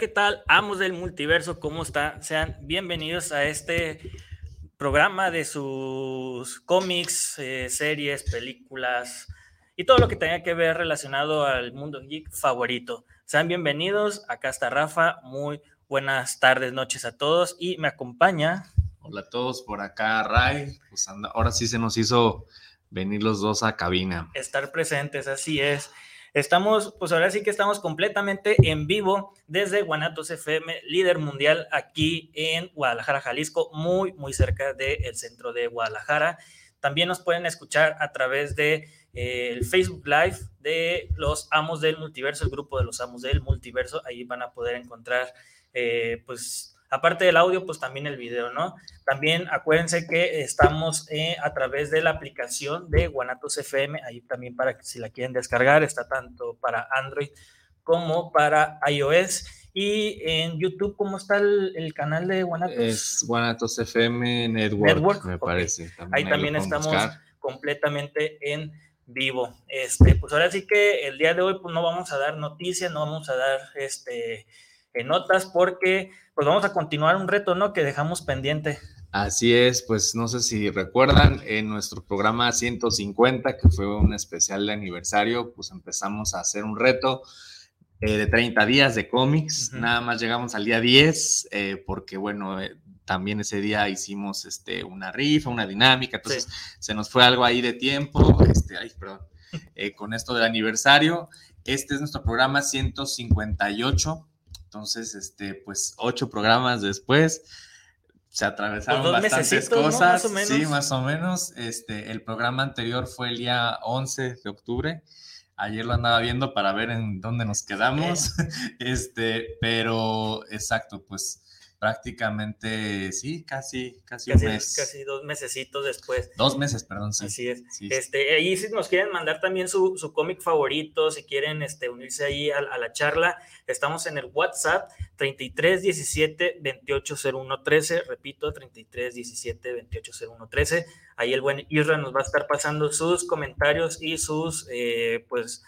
¿qué tal? Amos del multiverso, ¿cómo están? Sean bienvenidos a este programa de sus cómics, eh, series, películas y todo lo que tenga que ver relacionado al mundo geek favorito. Sean bienvenidos, acá está Rafa, muy buenas tardes, noches a todos y me acompaña. Hola a todos, por acá Ray, pues ahora sí se nos hizo venir los dos a cabina. Estar presentes, así es. Estamos, pues ahora sí que estamos completamente en vivo desde Guanatos FM, líder mundial aquí en Guadalajara, Jalisco, muy, muy cerca del centro de Guadalajara. También nos pueden escuchar a través de eh, el Facebook Live de los Amos del Multiverso, el grupo de los Amos del Multiverso. Ahí van a poder encontrar, eh, pues, aparte del audio, pues también el video, ¿no? También acuérdense que estamos eh, a través de la aplicación de Guanatos FM, ahí también para que si la quieren descargar, está tanto para Android como para iOS. Y en YouTube, ¿cómo está el, canal de Guanatos? Es Guanatos FM Network, me parece. ahí también estamos completamente en vivo. Este, pues ahora sí que el día de hoy pues no vamos a dar noticias, no vamos a dar este en notas porque pues vamos a continuar un reto, ¿no? Que dejamos pendiente. Así es, pues no sé si recuerdan, en nuestro programa 150, que fue un especial de aniversario, pues empezamos a hacer un reto eh, de 30 días de cómics, nada más llegamos al día 10, eh, porque bueno, eh, también ese día hicimos este, una rifa, una dinámica, entonces se nos fue algo ahí de tiempo, este, ay, perdón, con esto del aniversario. Este es nuestro programa 158 entonces, este, pues ocho programas después, se atravesaron pues bastantes cosas. Sí, más o menos. Este, el programa anterior fue el día 11 de octubre. Ayer lo andaba viendo para ver en dónde nos quedamos. Este, pero exacto, pues prácticamente, sí, casi, casi, un mes. Casi dos mesecitos después. Dos meses, perdón, sí. Así es. este, ahí si nos quieren mandar también su, su cómic favorito, si quieren este, unirse ahí a, la charla, estamos en el WhatsApp 33 17 28 01 13, repito, 33 17 28 01 13. Ahí el buen Isra nos va a estar pasando sus comentarios y sus, eh, pues,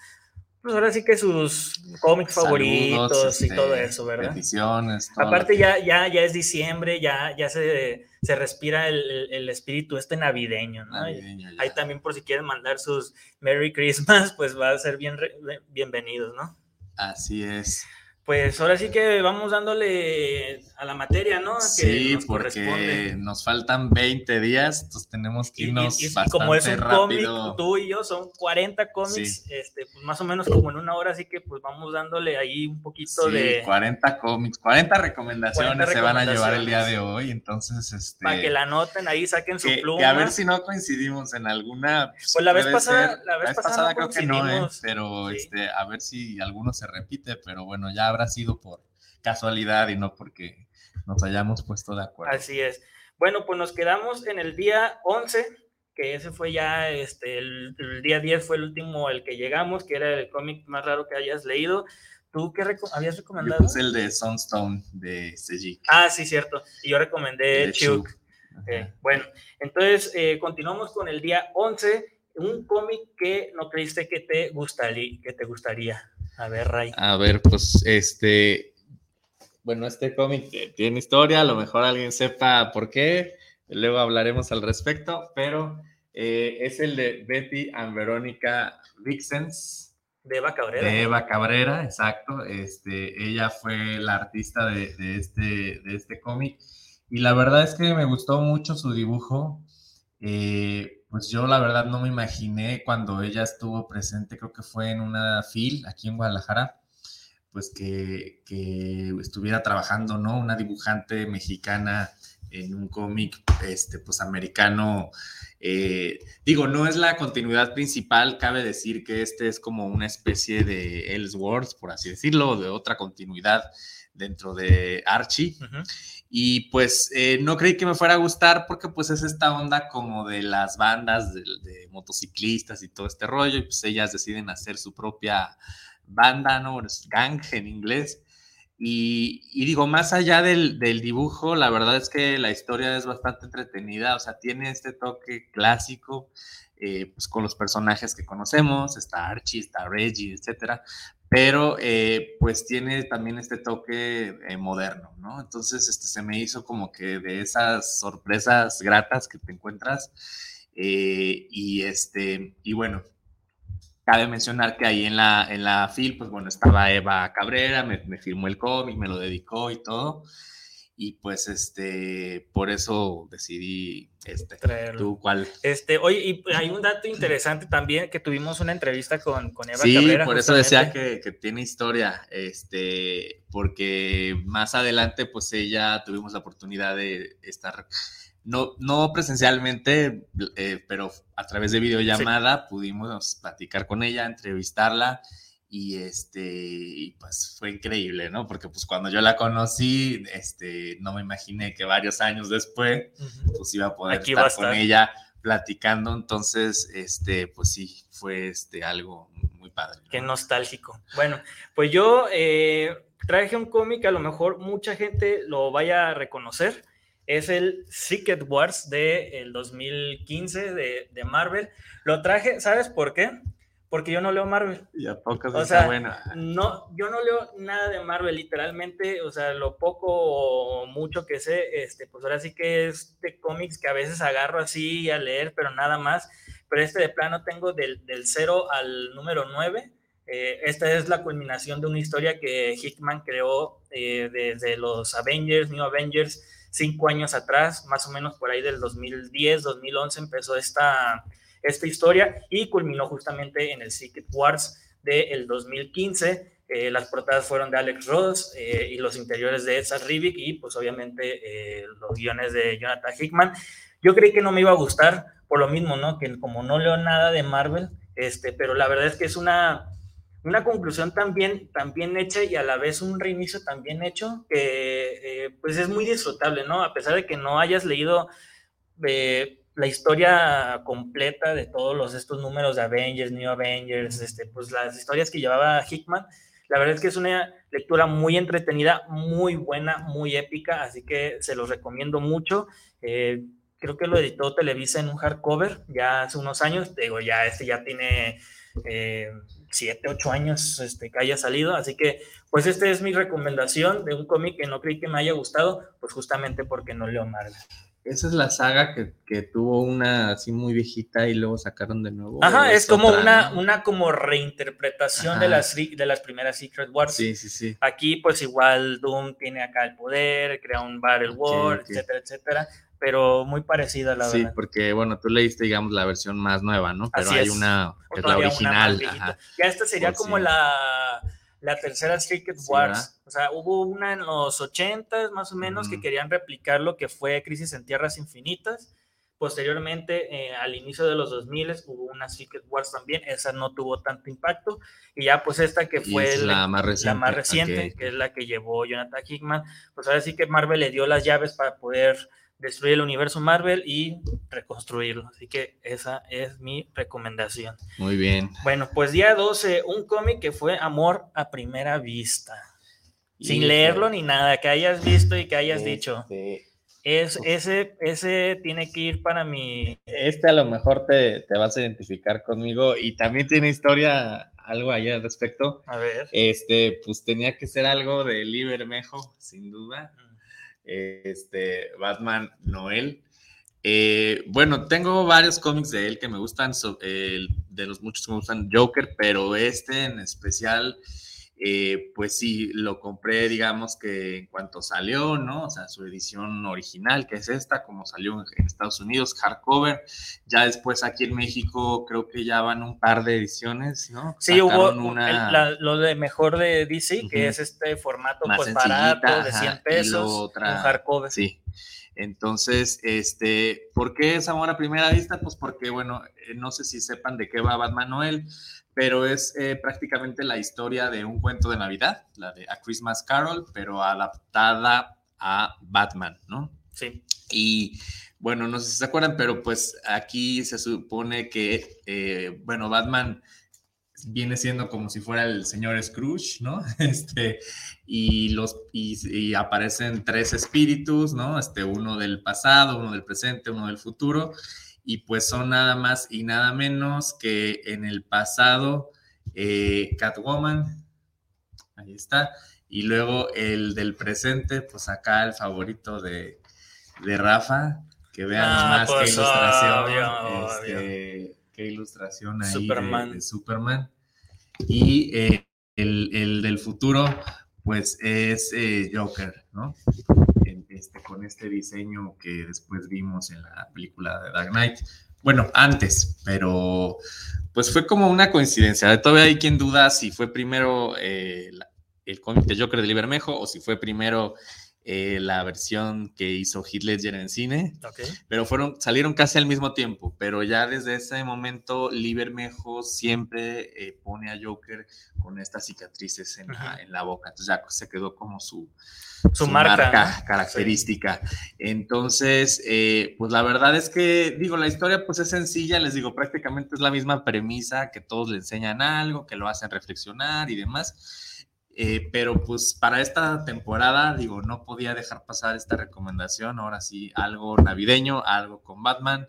pues ahora sí que sus cómics favoritos y todo este, eso, ¿verdad? Ediciones. Aparte ya, ya, ya es diciembre, ya, ya se, se respira el, el, espíritu este navideño, ¿no? Ahí también por si quieren mandar sus Merry Christmas, pues va a ser bien, bienvenidos, ¿no? Así es. Pues ahora sí que vamos dándole a la materia, ¿no? sí, porque nos faltan 20 días, entonces tenemos que irnos y, y, y como es un cómic, tú y yo son 40 cómics, este, pues más o menos como en una hora, así que pues vamos dándole ahí un poquito sí, de... 40 cómics, 40 recomendaciones se van a llevar el día de hoy, entonces este... Para que la anoten ahí, saquen su pluma. Que a ver si no coincidimos en alguna... Pues, pues la vez pasada, la vez, pasada, creo que no, ¿eh? pero este, a ver si alguno se repite, pero bueno, ya habrá sido por casualidad y no porque nos hayamos puesto de acuerdo. Así es. Bueno, pues nos quedamos en el día 11, que ese fue ya, este, el, día 10 fue el último el que llegamos, que era el cómic más raro que hayas leído. ¿Tú qué habías recomendado? Yo el de Sunstone de Sejik. Ah, sí, cierto. Y yo recomendé Chuk. Eh, bueno, entonces eh, continuamos con el día 11, un cómic que no creíste que te gustaría. Que te gustaría. A ver, Ray. A ver, pues este. Bueno, este cómic tiene historia, a lo mejor alguien sepa por qué, luego hablaremos al respecto, pero eh, es el de Betty and Verónica Vixens. De Eva Cabrera. De Eva Cabrera, exacto. Este, ella fue la artista de, este, de este cómic. Y la verdad es que me gustó mucho su dibujo. Eh, pues yo la verdad no me imaginé cuando ella estuvo presente, creo que fue en una FIL aquí en Guadalajara, pues que, estuviera trabajando, ¿no? Una dibujante mexicana en un cómic, este, pues americano. Eh, digo, no es la continuidad principal, cabe decir que este es como una especie de Ellsworth, por así decirlo, de otra continuidad dentro de Archie. Y pues eh, no creí que me fuera a gustar porque pues es esta onda como de las bandas de, motociclistas y todo este rollo. Y pues ellas deciden hacer su propia banda, ¿no? Es gang en inglés. Y, digo, más allá del, dibujo, la verdad es que la historia es bastante entretenida, o sea, tiene este toque clásico, eh, pues con los personajes que conocemos, está Archie, está Reggie, etcétera, pero eh, pues tiene también este toque eh, moderno, ¿no? Entonces este, se me hizo como que de esas sorpresas gratas que te encuentras eh, y este, y bueno, cabe mencionar que ahí en la, en la FIL, pues bueno, estaba Eva Cabrera, me, me firmó el cómic, me lo dedicó y todo y pues este por eso decidí este Traerlo. tú cuál Este, oye, y hay un dato interesante también que tuvimos una entrevista con, con Eva sí Cabrera. por eso decía que, que tiene historia este porque más adelante pues ella tuvimos la oportunidad de estar no no presencialmente eh, pero a través de videollamada pudimos platicar con ella entrevistarla y este y pues fue increíble, ¿no? Porque pues cuando yo la conocí, este no me imaginé que varios años después pues iba a poder Aquí estar a con ella platicando, entonces este pues sí fue este algo muy padre. ¿no? Qué nostálgico. Bueno, pues yo eh, traje un cómic, a lo mejor mucha gente lo vaya a reconocer. Es el Secret Wars del 2015 de, de Marvel. Lo traje, ¿sabes por qué? Porque yo no leo Marvel. Y a pocos O sea, bueno. No, yo no leo nada de Marvel, literalmente, o sea, lo poco o mucho que sé, este, pues ahora sí que es de cómics que a veces agarro así a leer, pero nada más. Pero este de plano tengo del, del 0 al número 9. Eh, esta es la culminación de una historia que Hickman creó eh, desde los Avengers, New Avengers, cinco años atrás, más o menos por ahí del 2010, 2011 empezó esta, esta historia y culminó justamente en el Secret Wars del 2015. Eh, las portadas fueron de Alex Ross eh, y los interiores de Edsa Rivik y pues obviamente eh, los guiones de Jonathan Hickman. Yo creí que no me iba a gustar por lo mismo, ¿no? Que como no leo nada de Marvel, este, pero la verdad es que es una, una conclusión también, también hecha y a la vez un reinicio también hecho que pues es muy disfrutable, ¿no? A pesar de que no hayas leído la historia completa de todos los, estos números de Avengers, New Avengers, este, pues las historias que llevaba Hickman, la verdad es que es una lectura muy entretenida, muy buena, muy épica, así que se los recomiendo mucho. Eh, creo que lo editó Televisa en un hardcover ya hace unos años, digo, ya este ya tiene eh, siete, ocho años este, que haya salido, así que pues esta es mi recomendación de un cómic que no creí que me haya gustado, pues justamente porque no leo Marvel. Esa es la saga que, que, tuvo una así muy viejita y luego sacaron de nuevo. Ajá, es, como otra, una, ¿no? una como reinterpretación de las, de las primeras Secret Wars. Sí, sí, sí. Aquí pues igual Doom tiene acá el poder, crea un Battle War, okay, okay. etcétera, etcétera pero muy parecida la sí, verdad. Sí, porque bueno, tú leíste, digamos, la versión más nueva, ¿no? Pero Así hay es. una es la original. Ajá. Ya esta sería Por como sí. la, la tercera Secret Sí, Wars. o sea, hubo una en los 80 más o menos que Ujú. querían replicar lo que fue Crisis en Tierras Infinitas. Posteriormente, eh, al inicio de los 2000 hubo una Secret Wars también, esa no tuvo tanto impacto. Y ya pues esta que fue es el- la más reciente. la más reciente, ok. que es la que llevó Jonathan Hickman, pues ahora sí que Marvel le dio las llaves para poder destruir el universo Marvel y reconstruirlo. Así que esa es mi recomendación. Muy bien. Bueno, pues día 12, un cómic que fue Amor a primera vista. Sin leerlo ni nada, que hayas visto y que hayas dicho. Este, Es, ese, ese tiene que ir para mi... Este a lo mejor te, te vas a identificar conmigo y también tiene historia, algo ahí al respecto. A ver. Este, pues tenía que ser algo de Lee Bermejo, sin duda. Este, Batman Noel. Eh, bueno, tengo varios cómics de él que me gustan, so- el- de los muchos que me gustan, Joker, pero este en especial, eh, pues sí, lo compré, digamos que en cuanto salió, ¿no? O sea, su edición original, que es esta, como salió en, Estados Unidos, hardcover. Ya después aquí en México creo que ya van un par de ediciones, ¿no? Sí, hubo una... el- la- lo de mejor de DC, que es este formato Más pues barato, de ajá, 100 y pesos, otra- un hardcover. Sí. Entonces, este, ¿por qué es amor a primera vista? Pues porque, bueno, eh, no sé si sepan de qué va Batman Noel, pero es eh, prácticamente la historia de un cuento de Navidad, la de A Christmas Carol, pero adaptada a Batman, ¿no? Sí. Y bueno, no sé si se acuerdan, pero pues aquí se supone que, eh, bueno, Batman viene siendo como si fuera el señor Scrooge, ¿no? Este, y, los, y, y aparecen tres espíritus, ¿no? Este, uno del pasado, uno del presente, uno del futuro, y pues son nada más y nada menos que en el pasado eh, Catwoman, ahí está. Y luego el del presente, pues acá el favorito de, de Rafa, que vean ah, más qué pues, ilustración, este, qué ilustración ahí De, Superman. Y eh, el, del futuro, pues es eh, Joker, ¿no? Con este diseño que después vimos en la película de Dark Knight. Bueno, antes, pero pues fue como una coincidencia. Todavía hay quien duda si fue primero eh, el cómic de Joker de Libermejo o si fue primero eh, la versión que hizo Heath Ledger en cine, pero fueron, salieron casi al mismo tiempo, pero ya desde ese momento Libermejo siempre eh, pone a Joker con estas cicatrices en, la, boca, entonces ya se quedó como su, su, marca, característica. Entonces, eh, pues la verdad es que, digo, la historia pues es sencilla, les digo, prácticamente es la misma premisa, que todos le enseñan algo, que lo hacen reflexionar y demás eh, pero pues para esta temporada, digo, no podía dejar pasar esta recomendación. Ahora sí, algo navideño, algo con Batman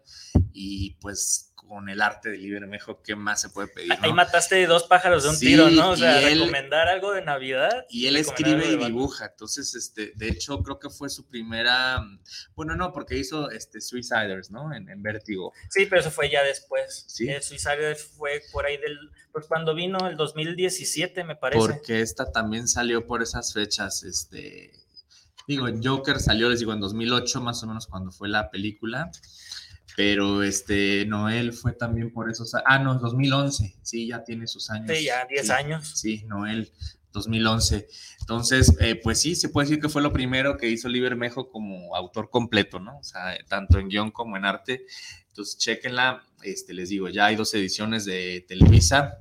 y pues con el arte de Libermejo, ¿qué más se puede pedir? Ahí mataste dos pájaros de un tiro, ¿no? O sea, recomendar algo de Navidad. Y él escribe y dibuja. Entonces, este, de hecho, creo que fue su primera. Bueno, no, porque hizo este Suiciders, ¿no? En, en Vértigo. Sí, pero eso fue ya después. Sí. Eh, Suiciders fue por ahí del. Pues cuando vino el 2017, me parece. Porque esta también salió por esas fechas, este. Digo, Joker salió, les digo, en 2008, más o menos, cuando fue la película pero este Noel fue también por esos ah no 2011 sí ya tiene sus años sí ya 10 años sí Noel 2011 entonces eh, pues sí se puede decir que fue lo primero que hizo Libermejo como autor completo no o sea tanto en guion como en arte entonces chequenla este les digo ya hay dos ediciones de Televisa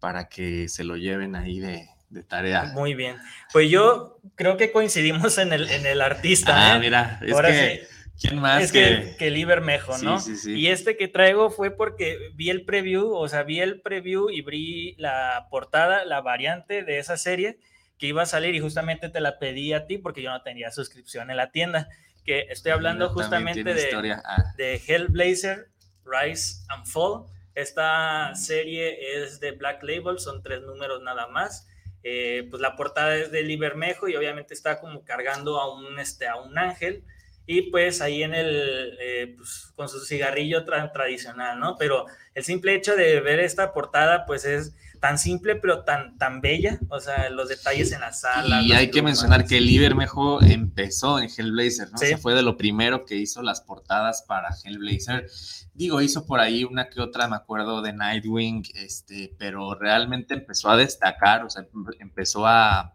para que se lo lleven ahí de, tarea. Muy bien. Pues yo creo que coincidimos en el, en el artista. Ah, ¿eh? mira, es que ¿Quién más? Es que, que, Libermejo, ¿no? Sí, sí, sí. Y este que traigo fue porque vi el preview, o sea, vi el preview y vi la portada, la variante de esa serie que iba a salir y justamente te la pedí a ti porque yo no tenía suscripción en la tienda. Que estoy hablando justamente de, ah. de Hellblazer, Rise and Fall. Esta serie es de Black Label, son tres números nada más. Eh, pues la portada es de Libermejo y obviamente está como cargando a un, este, a un ángel y pues ahí en el, eh, pues, con su cigarrillo tradicional, ¿no? Pero el simple hecho de ver esta portada, pues es tan simple, pero tan, tan bella, o sea, los detalles en la sala. Y hay que mencionar que Libermejo empezó en Hellblazer, ¿no? ¿Sí? fue de lo primero que hizo las portadas para Hellblazer. Digo, hizo por ahí una que otra, me acuerdo, de Nightwing, este, pero realmente empezó a destacar, o sea, empezó a,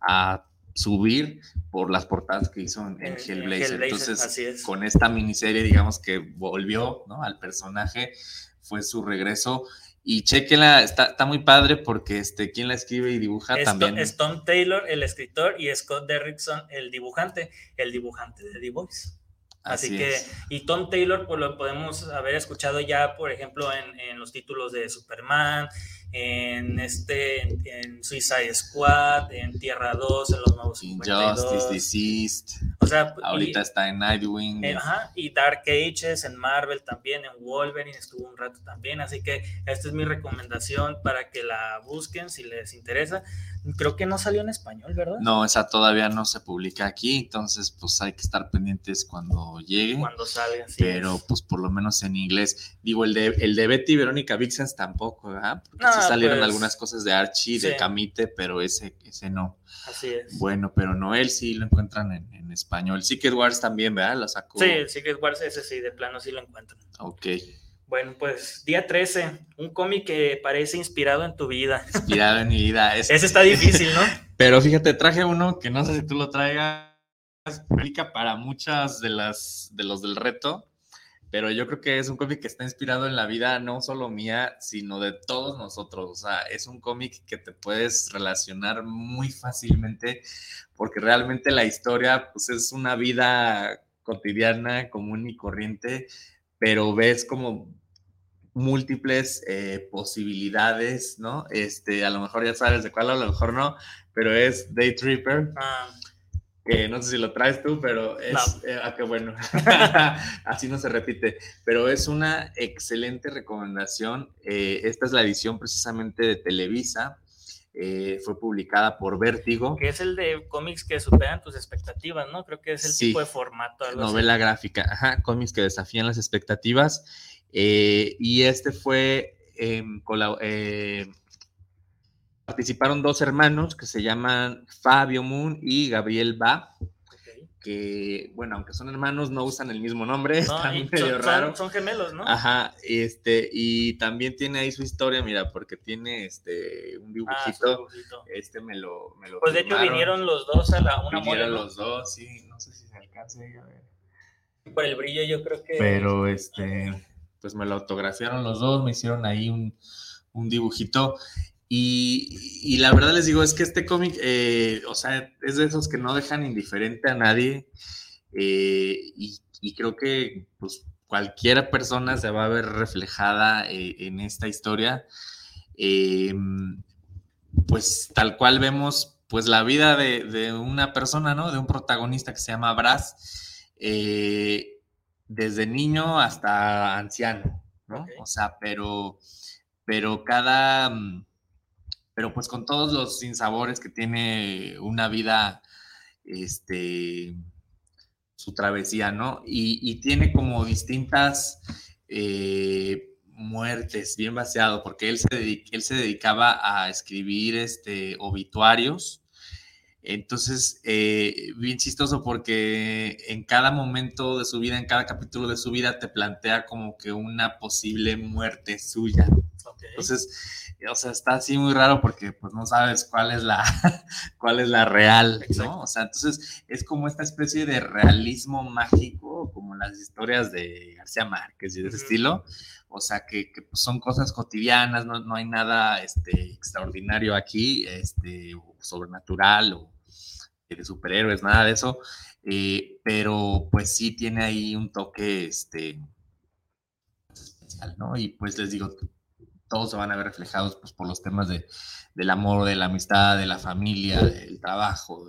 a subir por las portadas que hizo en, Hellblazer. Entonces, con esta miniserie, digamos que volvió ¿no? al personaje, fue su regreso. Y chequenla, está, está muy padre porque este, quien la escribe y dibuja también. Stone Taylor, el escritor, y Scott Derrickson, el dibujante, el dibujante de The Voice. Así, que, y Tom Taylor, pues lo podemos haber escuchado ya, por ejemplo, en, en los títulos de Superman, en este en, Suicide Squad, en Tierra 2, en los nuevos 52. Justice Deceased. O sea, ahorita está en Nightwing. Eh, ajá, y Dark Ages en Marvel también, en Wolverine estuvo un rato también, así que esta es mi recomendación para que la busquen si les interesa. Creo que no salió en español, ¿verdad? No, esa todavía no se publica aquí, entonces pues hay que estar pendientes cuando llegue. Cuando salga, sí. Pero pues por lo menos en inglés. Digo, el de, el de Betty Verónica Vixens tampoco, ¿verdad? Porque sí salieron pues algunas cosas de Archie, de Camite, pero ese, ese no. Así es. Bueno, pero Noel sí lo encuentran en, en español. Secret Wars también, ¿verdad? Lo sacó. Sí, Secret Wars ese sí, de plano sí lo encuentran. Ok. Bueno, pues día 13, un cómic que parece inspirado en tu vida. Inspirado en mi vida. Ese está difícil, ¿no? Pero fíjate, traje uno que no sé si tú lo traigas, aplica para muchas de las de los del reto, pero yo creo que es un cómic que está inspirado en la vida no solo mía, sino de todos nosotros. O sea, es un cómic que te puedes relacionar muy fácilmente porque realmente la historia pues es una vida cotidiana, común y corriente, pero ves como múltiples eh, posibilidades, ¿no? Este, a lo mejor ya sabes de cuál, a lo mejor no, pero es Day Tripper. Ah. Que no sé si lo traes tú, pero es. Eh, ah, qué bueno. Así no se repite. Pero es una excelente recomendación. Eh, esta es la edición precisamente de Televisa. eh, fue publicada por Vértigo. Que es el de cómics que superan tus expectativas, ¿no? Creo que es el tipo de formato. novela gráfica, ajá, cómics que desafían las expectativas. Eh, y este fue, em, eh, participaron dos hermanos que se llaman Fabio Moon y Gabriel Ba que, bueno, aunque son hermanos, no usan el mismo nombre, no, medio son, raro. Son, gemelos, ¿no? Ajá, este, y también tiene ahí su historia, mira, porque tiene este un ah, dibujito. este me lo, me lo Pues de hecho vinieron los dos a la una Vinieron los dos, sí, no sé si se alcance a ver. Por el brillo yo creo que. Pero este, pues me lo autografiaron los dos, me hicieron ahí un, un dibujito. Y, la verdad les digo, es que este cómic, eh, o sea, es de esos que no dejan indiferente a nadie. Eh, y, creo que pues, cualquier persona se va a ver reflejada eh, en esta historia. pues tal cual vemos pues la vida de, una persona, ¿no? De un protagonista que se llama Brass, desde niño hasta anciano, ¿no? O sea, pero, pero cada mm, pero pues con todos los sinsabores que tiene una vida, este, su travesía, ¿no? Y, tiene como distintas eh, muertes, bien vaciado, porque él se, él se dedicaba a escribir este, obituarios. Entonces, eh, bien chistoso porque en cada momento de su vida, en cada capítulo de su vida, te plantea como que una posible muerte suya. Entonces, o sea, está así muy raro porque pues no sabes cuál es la, cuál es la real, ¿no? O sea, entonces es como esta especie de realismo mágico, como las historias de García Márquez y de ese estilo. O sea, que, pues, son cosas cotidianas, no, no, hay nada este, extraordinario aquí, este, o sobrenatural o de superhéroes, nada de eso. Eh, pero pues sí tiene ahí un toque este, especial, ¿no? Y pues les digo, todos se van a ver reflejados pues, por los temas de, del amor, de la amistad, de la familia, del trabajo,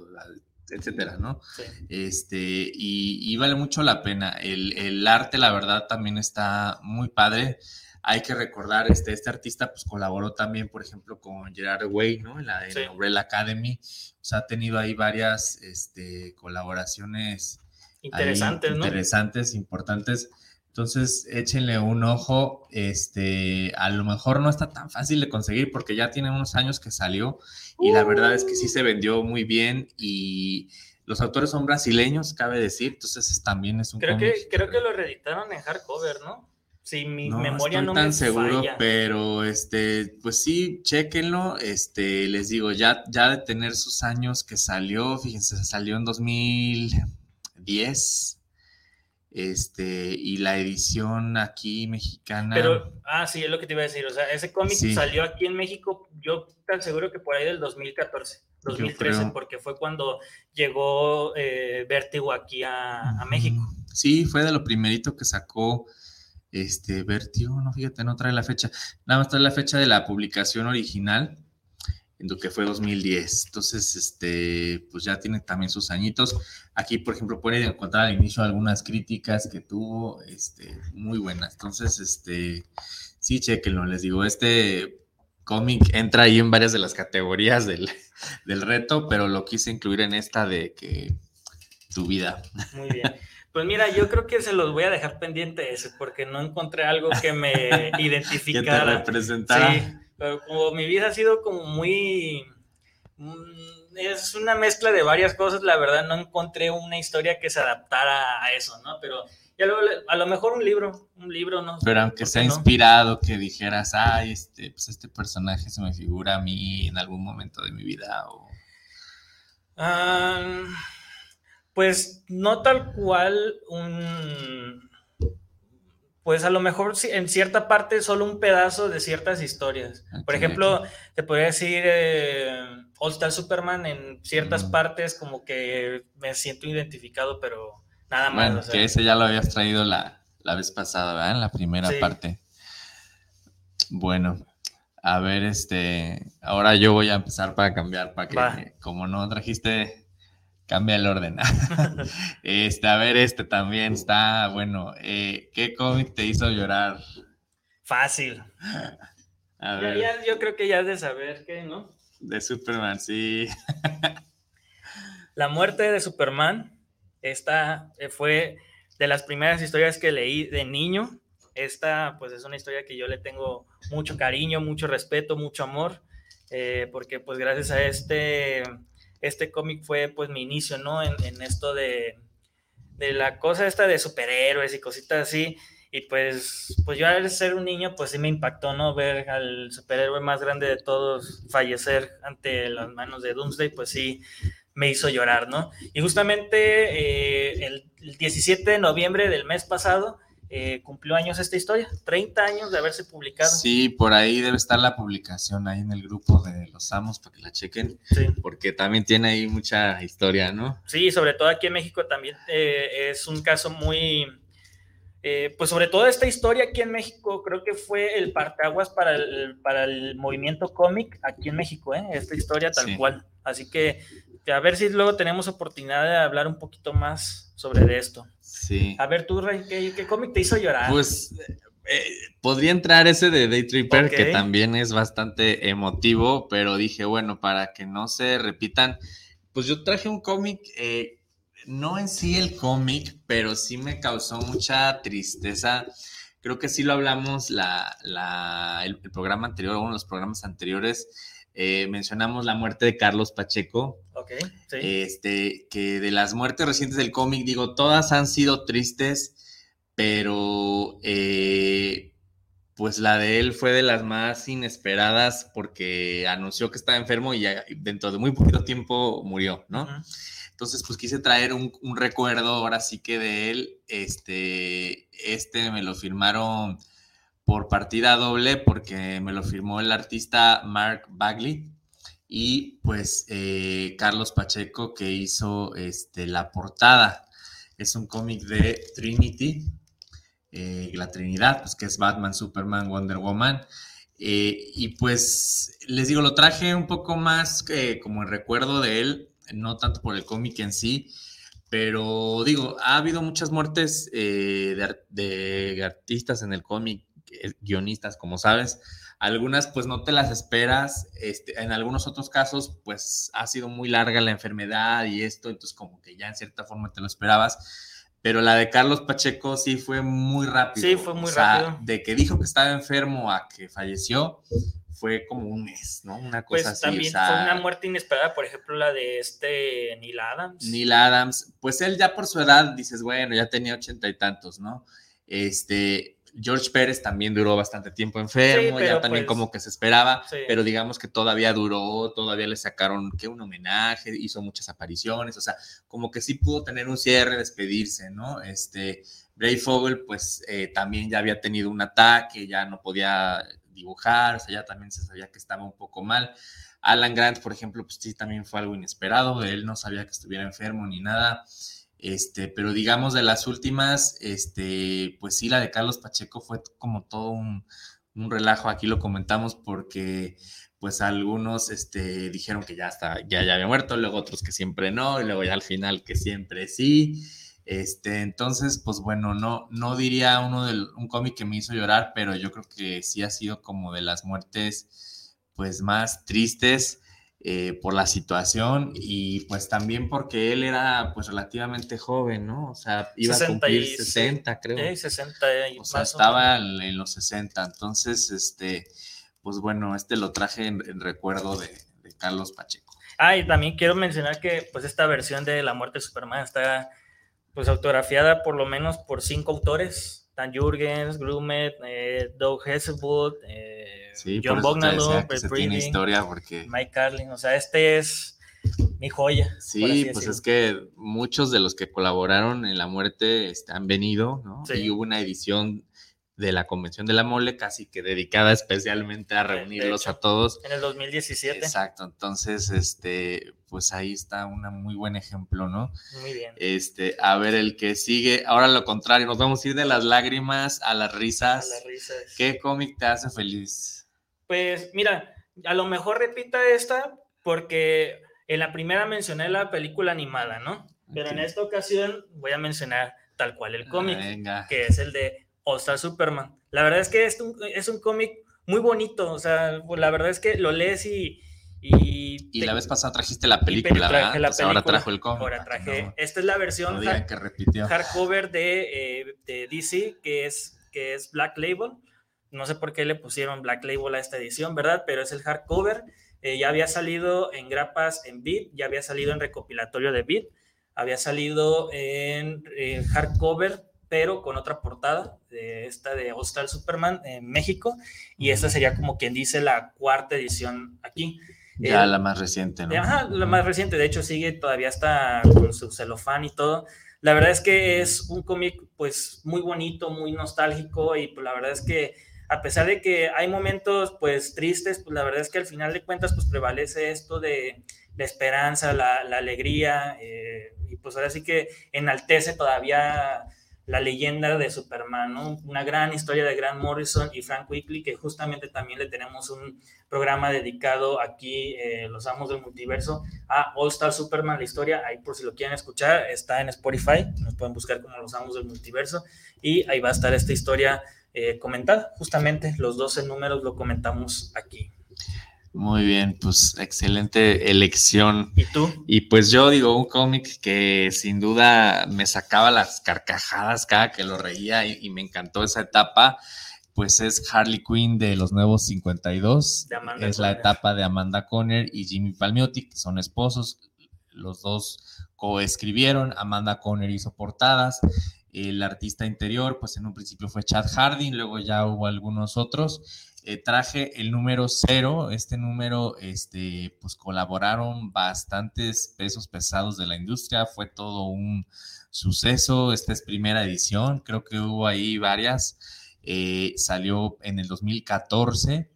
etcétera, ¿no? Este, y, vale mucho la pena. El, arte, la verdad, también está muy padre. Hay que recordar, este, este artista pues colaboró también, por ejemplo, con Gerard Way, ¿no? En la de Umbrella Academy. O sea, ha tenido ahí varias este, colaboraciones interesantes, ¿no? Interesantes, importantes. Entonces, échenle un ojo. Este, a lo mejor no está tan fácil de conseguir porque ya tiene unos años que salió y la verdad es que sí se vendió muy bien y los autores son brasileños, cabe decir, entonces también es un Creo que creo que lo reeditaron en hardcover, ¿no? Si mi memoria no tan seguro, pero este, pues sí, chéquenlo. Este, les digo, ya ya de tener sus años que salió, fíjense, salió en 2010 este, y la edición aquí mexicana. Pero, ah, sí, es lo que te iba a decir. O sea, ese cómic salió aquí en México, yo tan seguro que por ahí del 2014, 2013, porque fue cuando llegó eh, Vértigo aquí a, México. Sí, fue de lo primerito que sacó este Vértigo, no fíjate, no trae la fecha, nada más trae la fecha de la publicación original en que fue 2010. Entonces, este, pues ya tiene también sus añitos. Aquí, por ejemplo, pueden encontrar al inicio algunas críticas que tuvo, este, muy buenas. Entonces, este, sí, chequenlo, les digo, este cómic entra ahí en varias de las categorías del, del reto, pero lo quise incluir en esta de que tu vida. Muy bien. Pues mira, yo creo que se los voy a dejar pendiente ese, porque no encontré algo que me identificara. que te representara. Sí, pero como mi vida ha sido como muy... Mm, es una mezcla de varias cosas, la verdad no encontré una historia que se adaptara a eso, ¿no? Pero ya luego, a lo mejor un libro, un libro, ¿no? Pero aunque sea inspirado, que dijeras, ay, este, pues este personaje se me figura a mí en algún momento de mi vida o... Ah, pues no tal cual un pues a lo mejor en cierta parte solo un pedazo de ciertas historias. Por ejemplo, te podría decir eh, All Star Superman en ciertas partes como que me siento identificado, pero nada más. Bueno, que ese ya lo habías traído la, vez pasada, ¿verdad? En la primera parte. Bueno, a ver, este, ahora yo voy a empezar para cambiar, para que, como no trajiste Cambia el orden. este, a ver, este también está bueno. Eh, ¿Qué cómic te hizo llorar? Fácil. yo creo que ya es de saber qué, ¿no? De Superman, sí. La muerte de Superman, esta eh, fue de las primeras historias que leí de niño. Esta, pues, es una historia que yo le tengo mucho cariño, mucho respeto, mucho amor, eh, porque, pues, gracias a este, este cómic fue, pues, mi inicio, ¿no? En, en esto de, de la cosa esta de superhéroes y cositas así. Y pues, pues yo al ser un niño, pues sí me impactó, ¿no? Ver al superhéroe más grande de todos fallecer ante las manos de Doomsday, pues sí me hizo llorar, ¿no? Y justamente eh, el, 17 de noviembre del mes pasado eh, cumplió años esta historia, 30 años de haberse publicado. Sí, por ahí debe estar la publicación ahí en el grupo de los amos para que la chequen, porque también tiene ahí mucha historia, ¿no? Sí, sobre todo aquí en México también eh, es un caso muy eh, pues sobre todo esta historia aquí en México, creo que fue el partaguas para el, para el movimiento cómic aquí en México, ¿eh? esta historia tal cual. Así que a ver si luego tenemos oportunidad de hablar un poquito más sobre esto. Sí. A ver tú, Rey, ¿qué, cómic te hizo llorar? Pues eh, podría entrar ese de Day Tripper, que también es bastante emotivo, pero dije, bueno, para que no se repitan, pues yo traje un cómic eh, no en sí el cómic, pero sí me causó mucha tristeza. Creo que sí lo hablamos la, el, programa anterior, uno de los programas anteriores. Eh, mencionamos la muerte de Carlos Pacheco. Ok, sí. Este, que de las muertes recientes del cómic, digo, todas han sido tristes, pero eh, pues la de él fue de las más inesperadas porque anunció que estaba enfermo y ya dentro de muy poquito tiempo murió, ¿no? Entonces, pues quise traer un, recuerdo ahora sí que de él. Este, este me lo firmaron por partida doble porque me lo firmó el artista Mark Bagley y pues eh, Carlos Pacheco que hizo este, la portada. Es un cómic de Trinity, eh, la Trinidad, pues que es Batman, Superman, Wonder Woman. Eh, y pues les digo, lo traje un poco más como en recuerdo de él, no tanto por el cómic en sí, pero digo, ha habido muchas muertes de, artistas en el cómic, guionistas, como sabes. Algunas pues no te las esperas, este, en algunos otros casos pues ha sido muy larga la enfermedad y esto, entonces como que ya en cierta forma te lo esperabas pero la de Carlos Pacheco sí fue muy rápido. Sí, fue muy rápido. De que dijo que estaba enfermo a que falleció, fue como un mes, ¿no? Una cosa pues También fue una muerte inesperada, por ejemplo, la de este Neil Adams. Neil Adams, pues él ya por su edad dices, bueno, ya tenía ochenta y tantos, ¿no? Este, George Pérez también duró bastante tiempo enfermo, ya también pues como que se esperaba, pero digamos que todavía duró, todavía le sacaron que un homenaje, hizo muchas apariciones, o sea, como que sí pudo tener un cierre, despedirse, ¿no? Este, Bray Fogel, pues eh, también ya había tenido un ataque, ya no podía dibujar, o sea, ya también se sabía que estaba un poco mal. Alan Grant, por ejemplo, pues sí, también fue algo inesperado, él no sabía que estuviera enfermo ni nada. Este, pero digamos de las últimas, este, pues sí, la de Carlos Pacheco fue como todo un, relajo, aquí lo comentamos porque pues algunos este, dijeron que ya, está, ya, ya había muerto, luego otros que siempre no, y luego ya al final que siempre sí. Este, entonces, pues bueno, no, no diría uno de un cómic que me hizo llorar, pero yo creo que sí ha sido como de las muertes pues más tristes eh, por la situación y pues también porque él era pues relativamente joven, ¿no? O sea, iba a cumplir 60, creo. Sí, 60 o sea, estaba en los 60, entonces, este, pues bueno, este lo traje en, recuerdo de, de Carlos Pacheco. Ah, y también quiero mencionar que pues esta versión de La muerte de Superman está pues autografiada por lo menos por cinco autores, Dan Jurgens, Grumet, eh, Doug Hesselwood, eh, John Bognalo, historia porque... Mike Carlin, o sea, este es mi joya. Sí, pues es que muchos de los que colaboraron en la muerte este, han venido, ¿no? Y hubo una edición de la Convención de la Mole, casi que dedicada especialmente a reunirlos a todos. En el 2017. Exacto, entonces, este, pues ahí está un muy buen ejemplo, ¿no? Muy bien. Este, a ver, el que sigue, ahora lo contrario, nos vamos a ir de las lágrimas a las risas. A las risas. ¿Qué cómic te hace feliz? Pues mira, a lo mejor repita esta porque en la primera mencioné la película animada, ¿no? Pero en esta ocasión voy a mencionar tal cual el cómic, que es el de All Star Superman. La verdad es que es un, es un cómic muy bonito, o sea, pues, la verdad es que lo lees y, Y, la vez pasada trajiste la película, ¿verdad? La película, ahora trajo el cómic. Ahora traje. esta es la versión que repitió. hardcover de, eh, de, DC, que es, que es Black Label. No sé por qué le pusieron Black Label a esta edición, ¿verdad? Pero es el hardcover. Eh, ya había salido en grapas en Beat, ya había salido en recopilatorio de Beat, había salido en eh, hardcover pero con otra portada, de esta de Hostal Superman en México, y esta sería como quien dice la cuarta edición aquí. Ya la más reciente, ¿no? Ajá, la más reciente, de hecho sigue todavía hasta con su celofán y todo. La verdad es que es un cómic pues muy bonito, muy nostálgico y pues la verdad es que a pesar de que hay momentos pues tristes, pues la verdad es que al final de cuentas pues prevalece esto de la esperanza, la, alegría eh, y pues ahora sí que enaltece todavía la leyenda de Superman. Una gran historia de Grant Morrison y Frank Weekly, que justamente también le tenemos un programa dedicado aquí, eh, Los Amos del Multiverso, a All Star Superman, la historia, ahí por si lo quieren escuchar, está en Spotify, nos pueden buscar como Los Amos del Multiverso, y ahí va a estar esta historia eh, comentada, justamente los 12 números lo comentamos aquí. Muy bien, pues excelente elección. ¿Y tú? Y pues yo digo, un cómic que sin duda me sacaba las carcajadas cada que lo reía y, me encantó esa etapa, pues es Harley Quinn de los nuevos 52. es la etapa de Amanda Conner y Jimmy Palmiotti, que son esposos. Los dos coescribieron, Amanda Conner hizo portadas. El artista interior, pues en un principio fue Chad Harding, luego ya hubo algunos otros eh, traje el número cero. Este número, este, pues colaboraron bastantes pesos pesados de la industria. Fue todo un suceso. Esta es primera edición. Creo que hubo ahí varias. Eh, salió en el 2014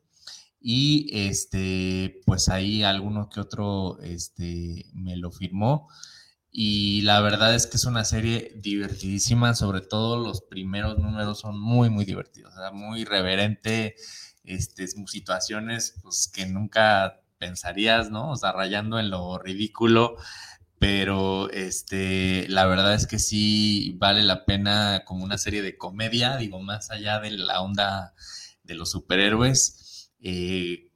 y este, pues ahí alguno que otro este, me lo firmó. Y la verdad es que es una serie divertidísima, sobre todo los primeros números son muy, muy divertidos, muy reverente, este, situaciones pues, que nunca pensarías, ¿no? O sea, rayando en lo ridículo, pero este, la verdad es que sí vale la pena como una serie de comedia, digo, más allá de la onda de los superhéroes. Eh,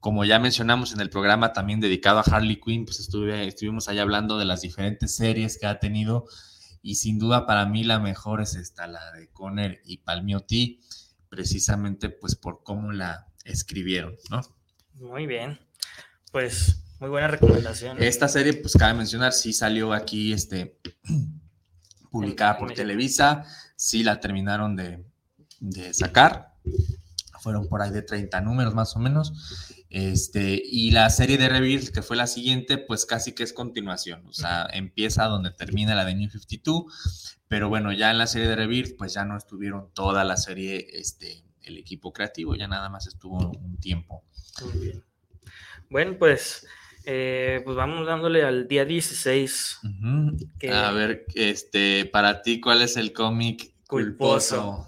como ya mencionamos en el programa también dedicado a Harley Quinn, pues estuve, estuvimos ahí hablando de las diferentes series que ha tenido y sin duda para mí la mejor es esta, la de Conner y Palmiotti precisamente pues por cómo la escribieron, ¿no? Muy bien, pues muy buena recomendación. Esta serie, pues cabe mencionar, sí salió aquí, este, publicada por Televisa, sí la terminaron de, de sacar, fueron por ahí de 30 números más o menos. Este, y la serie de Rebirth, que fue la siguiente, pues casi que es continuación. O sea, empieza donde termina la de New 52, pero bueno, ya en la serie de Rebirth, pues ya no estuvieron toda la serie, este, el equipo creativo, ya nada más estuvo un tiempo. Muy bien. Bueno, pues, eh, pues vamos dándole al día 16. A ver, este, para ti, ¿cuál es el cómic culposo?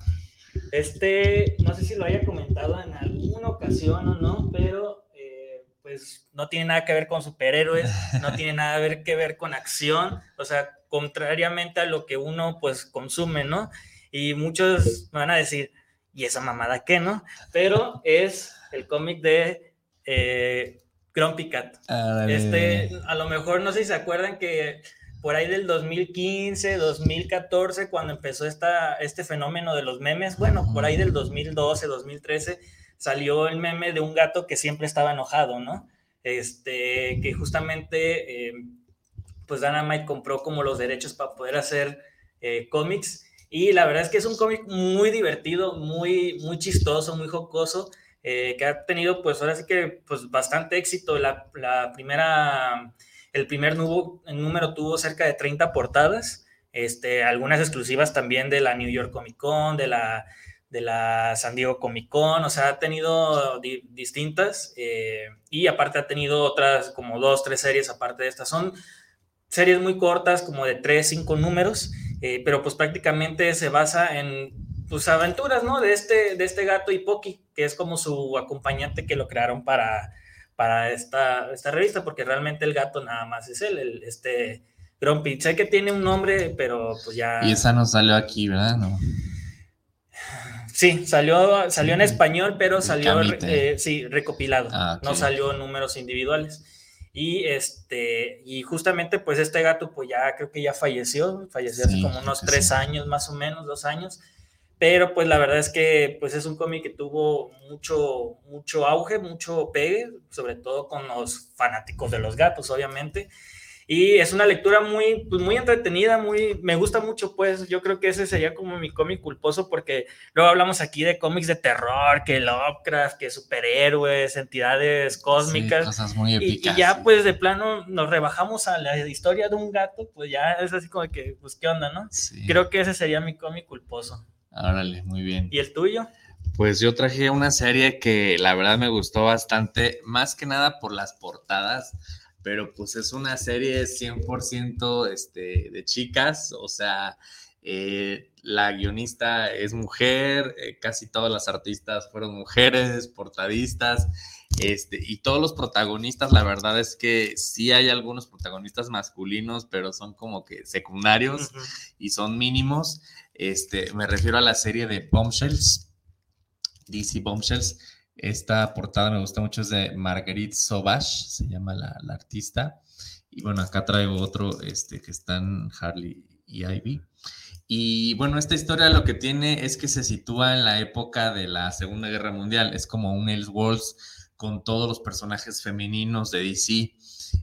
Este, no sé si lo haya comentado en alguna ocasión o no, pero eh, pues no tiene nada que ver con superhéroes, no tiene nada que ver con acción, o sea, contrariamente a lo que uno pues consume, ¿no? Y muchos me van a decir, ¿y esa mamada qué, no? Pero es el cómic de eh, Grumpy Cat. Este, a lo mejor no sé si se acuerdan que por ahí del 2015, 2014, cuando empezó esta, este fenómeno de los memes, bueno, por ahí del 2012, 2013, salió el meme de un gato que siempre estaba enojado, ¿no? Este, que justamente eh, pues Dynamite compró como los derechos para poder hacer eh, cómics. Y la verdad es que es un cómic muy divertido, muy, muy chistoso, muy jocoso, eh, que ha tenido pues ahora sí que pues bastante éxito. La primera, el primer número tuvo cerca de 30 portadas, este, algunas exclusivas también de la New York Comic Con, de la, San Diego Comic Con, o sea, ha tenido distintas eh, y aparte ha tenido otras como dos, tres series aparte de estas. Son series muy cortas, como de tres, cinco números, eh, pero pues prácticamente se basa en pues aventuras, ¿no? De este, de este gato y Poki, que es como su acompañante que lo crearon para, para esta, esta revista, porque realmente el gato nada más es él, el, este Grumpy. Sé que tiene un nombre, pero pues ya... Y esa no salió aquí, ¿verdad? No. Sí, salió, salió en español, pero salió eh, sí, recopilado. Ah, no salió números individuales. Y este, y justamente, pues este gato, pues ya creo que ya falleció, falleció hace como unos tres años, más o menos, dos años. Pero pues la verdad es que pues es un cómic que tuvo mucho, mucho auge, mucho pegue, sobre todo con los fanáticos de los gatos, obviamente. Y es una lectura muy, pues muy entretenida, muy, me gusta mucho, pues yo creo que ese sería como mi cómic culposo, porque luego hablamos aquí de cómics de terror, que Lovecraft, que superhéroes, entidades cósmicas. cosas muy épicas. Y, ya pues de plano nos rebajamos a la historia de un gato, pues ya es así como que, pues qué onda, ¿no? Creo que ese sería mi cómic culposo. Órale, muy bien. ¿Y el tuyo? Pues yo traje una serie que la verdad me gustó bastante, más que nada por las portadas pero pues es una serie 100% este, de chicas, o sea, eh, la guionista es mujer, eh, casi todas las artistas fueron mujeres, portadistas, este, y todos los protagonistas, la verdad es que sí hay algunos protagonistas masculinos, pero son como que secundarios y son mínimos. Este, me refiero a la serie de Bombshells, DC Bombshells, esta portada me gusta mucho, es de Marguerite Sauvage, se llama la, artista. Y bueno, acá traigo otro este, que están Harley y Ivy. Y bueno, esta historia lo que tiene es que se sitúa en la época de la Segunda Guerra Mundial. Es como un Elseworlds con todos los personajes femeninos de DC.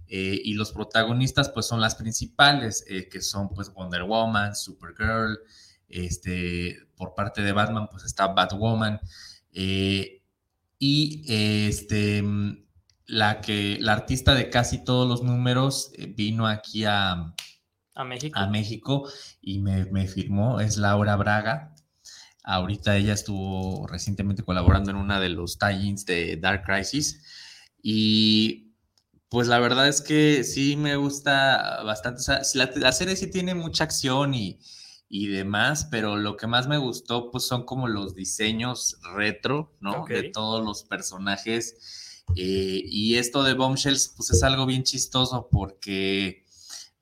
Eh, y los protagonistas pues son las principales, eh, que son pues Wonder Woman, Supergirl, este, por parte de Batman pues está Batwoman. Eh, y este, mm, la, que, la artista de casi todos los números vino aquí a, a, México. a México y me, firmó, es Laura Braga. Ahorita ella estuvo recientemente colaborando en una de los tie-ins de Dark Crisis. Y pues la verdad es que sí me gusta bastante. la serie sí tiene mucha acción y, y demás, pero lo que más me gustó pues son como los diseños retro, ¿no? De todos los personajes. Eh, y esto de Bombshells pues es algo bien chistoso porque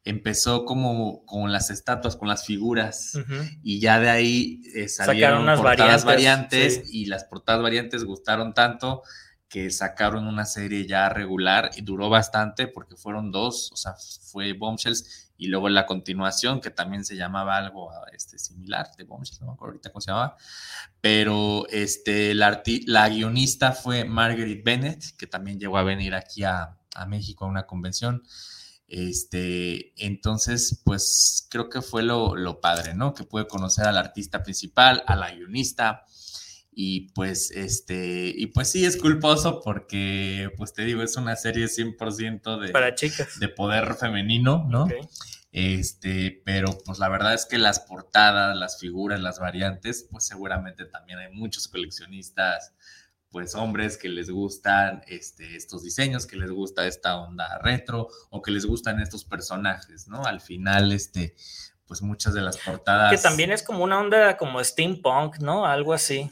empezó como con las estatuas, con las figuras, y ya de ahí eh, salieron unas portadas variantes, y las portadas variantes gustaron tanto que sacaron una serie ya regular y duró bastante porque fueron dos, o sea, fue Bombshells y luego la continuación, que también se llamaba algo este, similar, de Bombshells, no me acuerdo ahorita cómo se llamaba, pero este, la, la guionista fue Margaret Bennett, que también llegó a venir aquí a, a México a una convención. Este, entonces, pues creo que fue lo, lo padre, ¿no? Que pude conocer al artista principal, a la guionista, y pues, este, y pues sí, es culposo porque, pues te digo, es una serie 100% de, Para chicas. de poder femenino, ¿no? Este, pero pues la verdad es que las portadas, las figuras, las variantes, pues seguramente también hay muchos coleccionistas, pues hombres que les gustan este, estos diseños, que les gusta esta onda retro o que les gustan estos personajes, ¿no? Al final, este, pues muchas de las portadas... Que también es como una onda como steampunk, ¿no? Algo así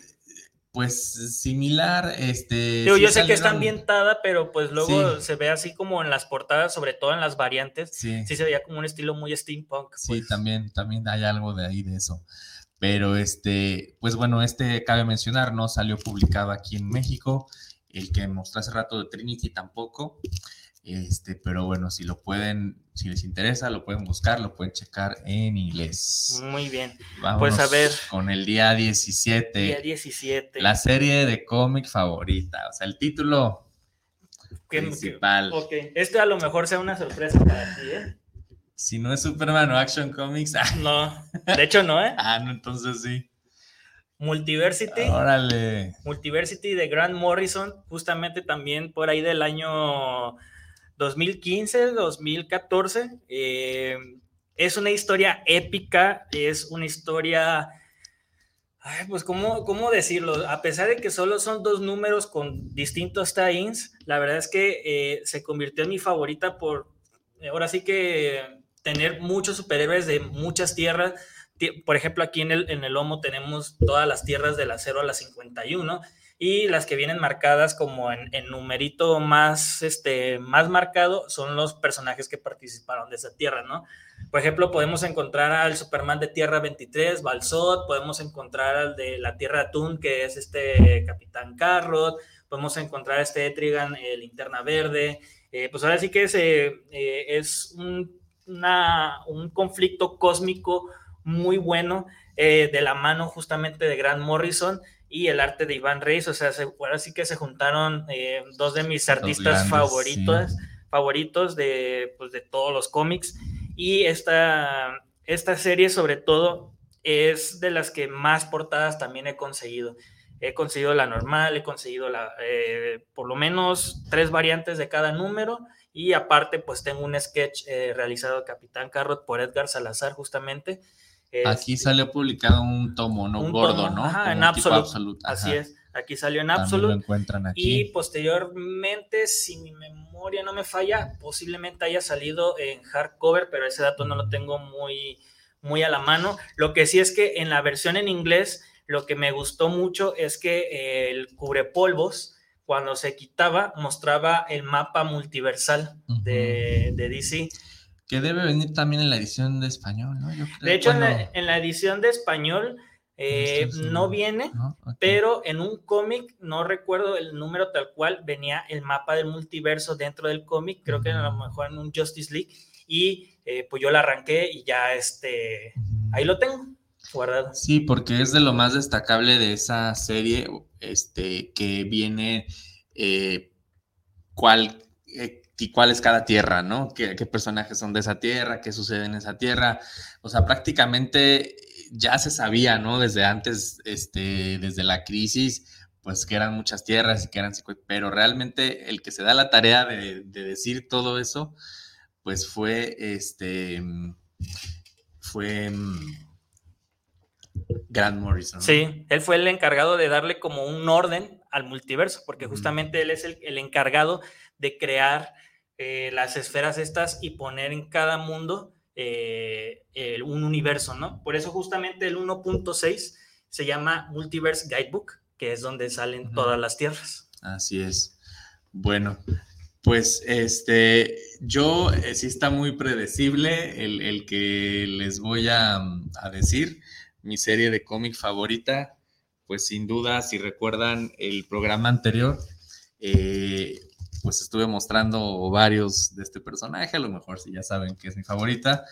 pues similar, este... yo sé que está ambientada, pero pues luego se ve así como en las portadas, sobre todo en las variantes, sí, se veía como un estilo muy steampunk. Sí, pues. también, también hay algo de ahí de eso. Pero este, pues bueno, este cabe mencionar, no salió publicado aquí en México, el que mostré hace rato de Trinity tampoco. Este, pero bueno, si lo pueden, si les interesa, lo pueden buscar, lo pueden checar en inglés. Muy bien. pues a ver. Con el día 17. Día 17. La serie de cómic favorita. O sea, el título principal. ok, esto a lo mejor sea una sorpresa para ti, ¿eh? Si no es Superman o Action Comics. Ah. No, de hecho no, ¿eh? ah, no, entonces sí. Multiversity. Órale. Multiversity de Grant Morrison, justamente también por ahí del año 2015, 2014. Eh, es una historia épica, es una historia, pues, ¿cómo, ¿cómo, decirlo? A pesar de que solo son dos números con distintos tie-ins, la verdad es que eh, se convirtió en mi favorita por, ahora sí que tener muchos superhéroes de muchas tierras. Por ejemplo, aquí en el, en el Lomo tenemos todas las tierras de la 0 a la 51 y las que vienen marcadas como en, numerito más, este, más marcado son los personajes que participaron de esa tierra, ¿no? Por ejemplo, podemos encontrar al Superman de Tierra 23, Balsot, podemos encontrar al de la Tierra Atún, que es este Capitán Carrot, podemos encontrar este Etrigan, el Linterna Verde. Eh, pues ahora sí que es, eh, es un, un, conflicto cósmico muy bueno de la mano justamente de Grant Morrison y el arte de Iván Reis. O sea, ahora sí que se juntaron dos de mis artistas favoritos, favoritos de, pues, de todos los cómics. Y esta, esta serie sobre todo es de las que más portadas también he conseguido. He conseguido la normal, he conseguido la, eh, por lo menos tres variantes de cada número y aparte pues tengo un sketch eh, realizado de Capitán Carrot por Edgar Salazar justamente. Aquí salió publicado un tomo, ¿no? Gordo, ¿no? Ajá, en Absolute. Así es. Aquí salió en Absolute. Lo encuentran aquí. Y posteriormente, si mi memoria no me falla, posiblemente haya salido en hardcover, pero ese dato no lo tengo muy, muy a la mano. Lo que sí es que en la versión en inglés, lo que me gustó mucho es que eh, el cubrepolvos, cuando se quitaba, mostraba el mapa multiversal de, de DC. Que debe venir también en la edición de español, ¿no? de hecho, en la edición de español eh, no viene, pero en un cómic, no recuerdo el número tal cual, venía el mapa del multiverso dentro del cómic, creo que a lo mejor en un Justice League, y eh, pues yo la arranqué y ya este, ahí lo tengo guardado. Sí, porque es de lo más destacable de esa serie, este, que viene eh, cuál, y cuál es cada tierra, ¿no? ¿Qué, ¿Qué personajes son de esa tierra? ¿Qué sucede en esa tierra? O sea, prácticamente ya se sabía, ¿no? Desde antes, este, desde la crisis, pues que eran muchas tierras y que eran, pero realmente el que se da la tarea de, decir todo eso, pues fue, este, fue mm, Grant Morrison. Sí, él fue el encargado de darle como un orden al multiverso, porque justamente él es el, encargado de crear eh, las esferas estas y poner en cada mundo eh, un universo, ¿no? Por eso justamente el 1.6 se llama Multiverse Guidebook, que es donde salen todas las tierras. Así es. Bueno, pues este, yo eh, sí está muy predecible el, que les voy a, a, decir. Mi serie de cómic favorita, pues sin duda, si recuerdan el programa anterior, eh, pues estuve mostrando varios de este personaje, a lo mejor si ya saben que es mi favorita,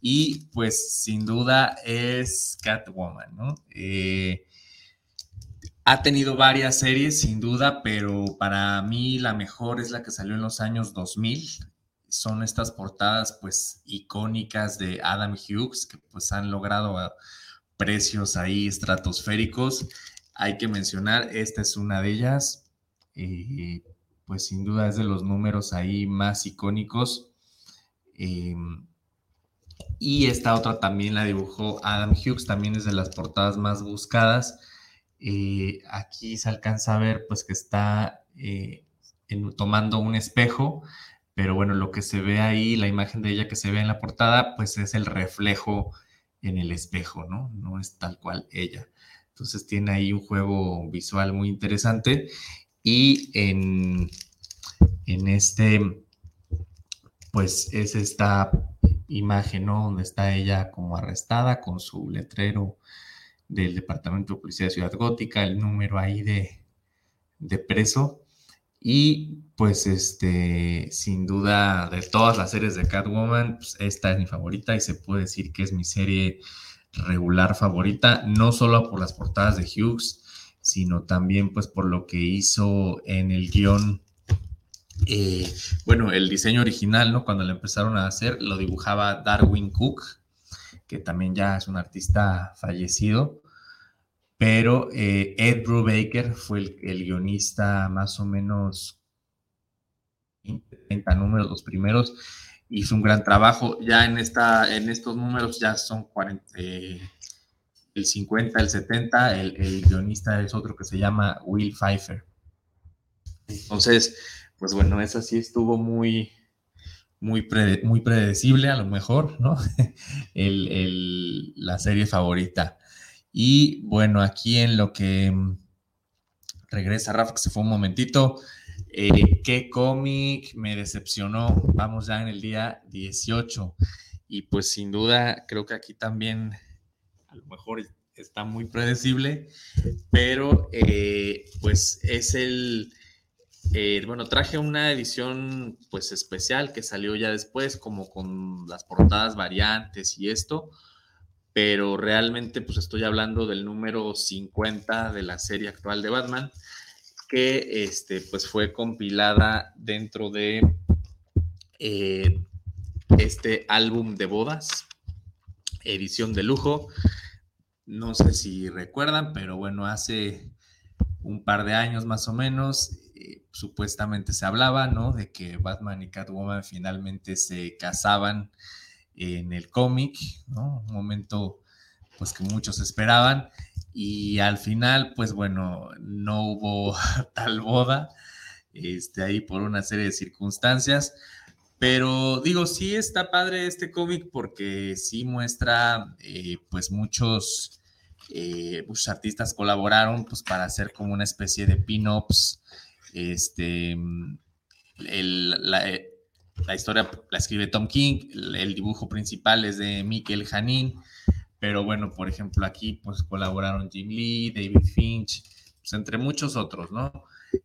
y pues sin duda es Catwoman, ¿no? Eh, ha tenido varias series, sin duda, pero para mí la mejor es la que salió en los años 2000. Son estas portadas pues icónicas de Adam Hughes que pues han logrado precios ahí estratosféricos. Hay que mencionar, esta es una de ellas. Eh, pues sin duda es de los números ahí más icónicos. Em, y esta otra también la dibujó Adam Hughes, también es de las portadas más buscadas. Eh, aquí se alcanza a ver pues que está eh, tomando un espejo, pero bueno, lo que se ve ahí, la imagen de ella que se ve en la portada, pues es el reflejo en el espejo, ¿no? No es tal cual ella. Entonces tiene ahí un juego visual muy interesante y en, en este, pues es esta imagen, ¿no? Donde está ella como arrestada con su letrero del Departamento de Policía de Ciudad Gótica, el número ahí de, de preso. Y pues este, sin duda, de todas las series de Catwoman, pues esta es mi favorita y se puede decir que es mi serie regular favorita, no solo por las portadas de Hughes, sino también pues por lo que hizo en el guion, eh, bueno, el diseño original, ¿no? Cuando lo empezaron a hacer, lo dibujaba Darwin Cook, que también ya es un artista fallecido, pero eh, Ed Brubaker fue el, guionista más o menos 30 números, los primeros, hizo un gran trabajo, ya en, esta, en estos números ya son 40, el 50, el 70, el, guionista es otro que se llama Will Pfeiffer. Entonces, pues bueno, esa sí estuvo muy, muy, muy predecible a lo mejor, ¿no? la serie favorita. Y bueno, aquí en lo que regresa Rafa, que se fue un momentito, eh, ¿qué cómic me decepcionó? Vamos ya en el día 18. y pues sin duda creo que aquí también a lo mejor está muy predecible, pero eh, pues es el, eh, bueno, traje una edición pues especial que salió ya después, como con las portadas variantes y esto, pero realmente pues estoy hablando del número 50 de la serie actual de Batman, que este, pues fue compilada dentro de eh, este álbum de bodas, edición de lujo. No sé si recuerdan, pero bueno, hace un par de años más o menos, eh, supuestamente se hablaba, ¿no? De que Batman y Catwoman finalmente se casaban en el cómic, ¿no? Un momento, pues que muchos esperaban. Y al final, pues bueno, no hubo tal boda, este, ahí por una serie de circunstancias. Pero digo, sí está padre este cómic porque sí muestra, eh, pues muchos, eh, muchos artistas colaboraron pues para hacer como una especie de pin-ups. Este, la, historia la escribe Tom King, el, dibujo principal es de Mikel Janin, pero bueno, por ejemplo, aquí pues colaboraron Jim Lee, David Finch, pues entre muchos otros, ¿no?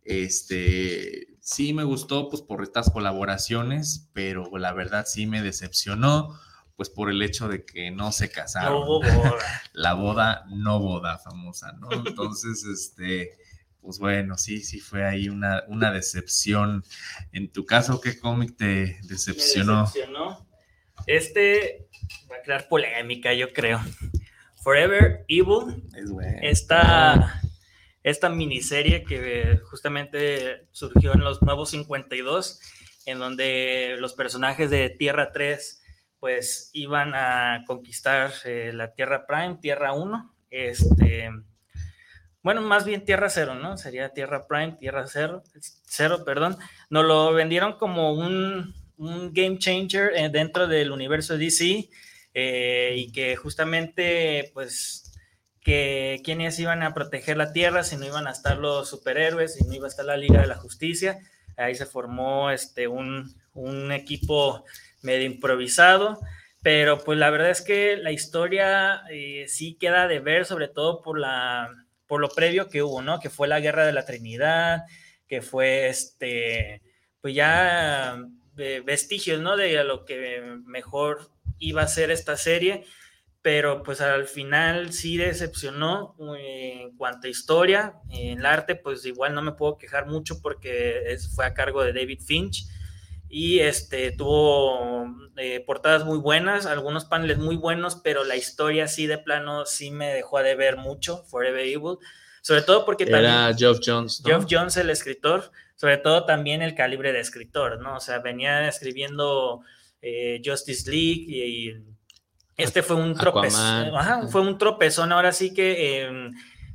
Este, sí me gustó pues por estas colaboraciones, pero la verdad sí me decepcionó pues por el hecho de que no se casaron. No boda. La boda no boda famosa, ¿no? Entonces, este, pues bueno, sí, sí fue ahí una, una decepción. En tu caso, ¿qué cómic te decepcionó? decepcionó? Este va a crear polémica, yo creo. Forever Evil. Es bueno. Esta esta miniserie que justamente surgió en los Nuevos 52, en donde los personajes de Tierra 3 pues iban a conquistar eh, la Tierra Prime, Tierra 1, este, bueno, más bien Tierra 0, ¿no? Sería Tierra Prime, Tierra 0, 0, perdón. Nos lo vendieron como un, un game changer eh, dentro del universo DC eh, y que justamente pues que quienes iban a proteger la tierra, si no iban a estar los superhéroes, si no iba a estar la Liga de la Justicia. Ahí se formó este, un, un equipo medio improvisado, pero pues la verdad es que la historia eh, sí queda de ver, sobre todo por, la, por lo previo que hubo, ¿no? Que fue la Guerra de la Trinidad, que fue este, pues ya eh, vestigios, ¿no? De lo que mejor iba a ser esta serie pero pues al final sí decepcionó eh, en cuanto a historia. En el arte, pues igual no me puedo quejar mucho porque fue a cargo de David Finch y este tuvo eh, portadas muy buenas, algunos paneles muy buenos, pero la historia sí de plano sí me dejó de ver mucho, Forever Evil, sobre todo porque era Geoff Jones, Geoff Jones el escritor, sobre todo también el calibre de escritor, ¿no? O sea, venía escribiendo eh, Justice League y este fue un tropezón. fue un tropezón. Ahora sí que em,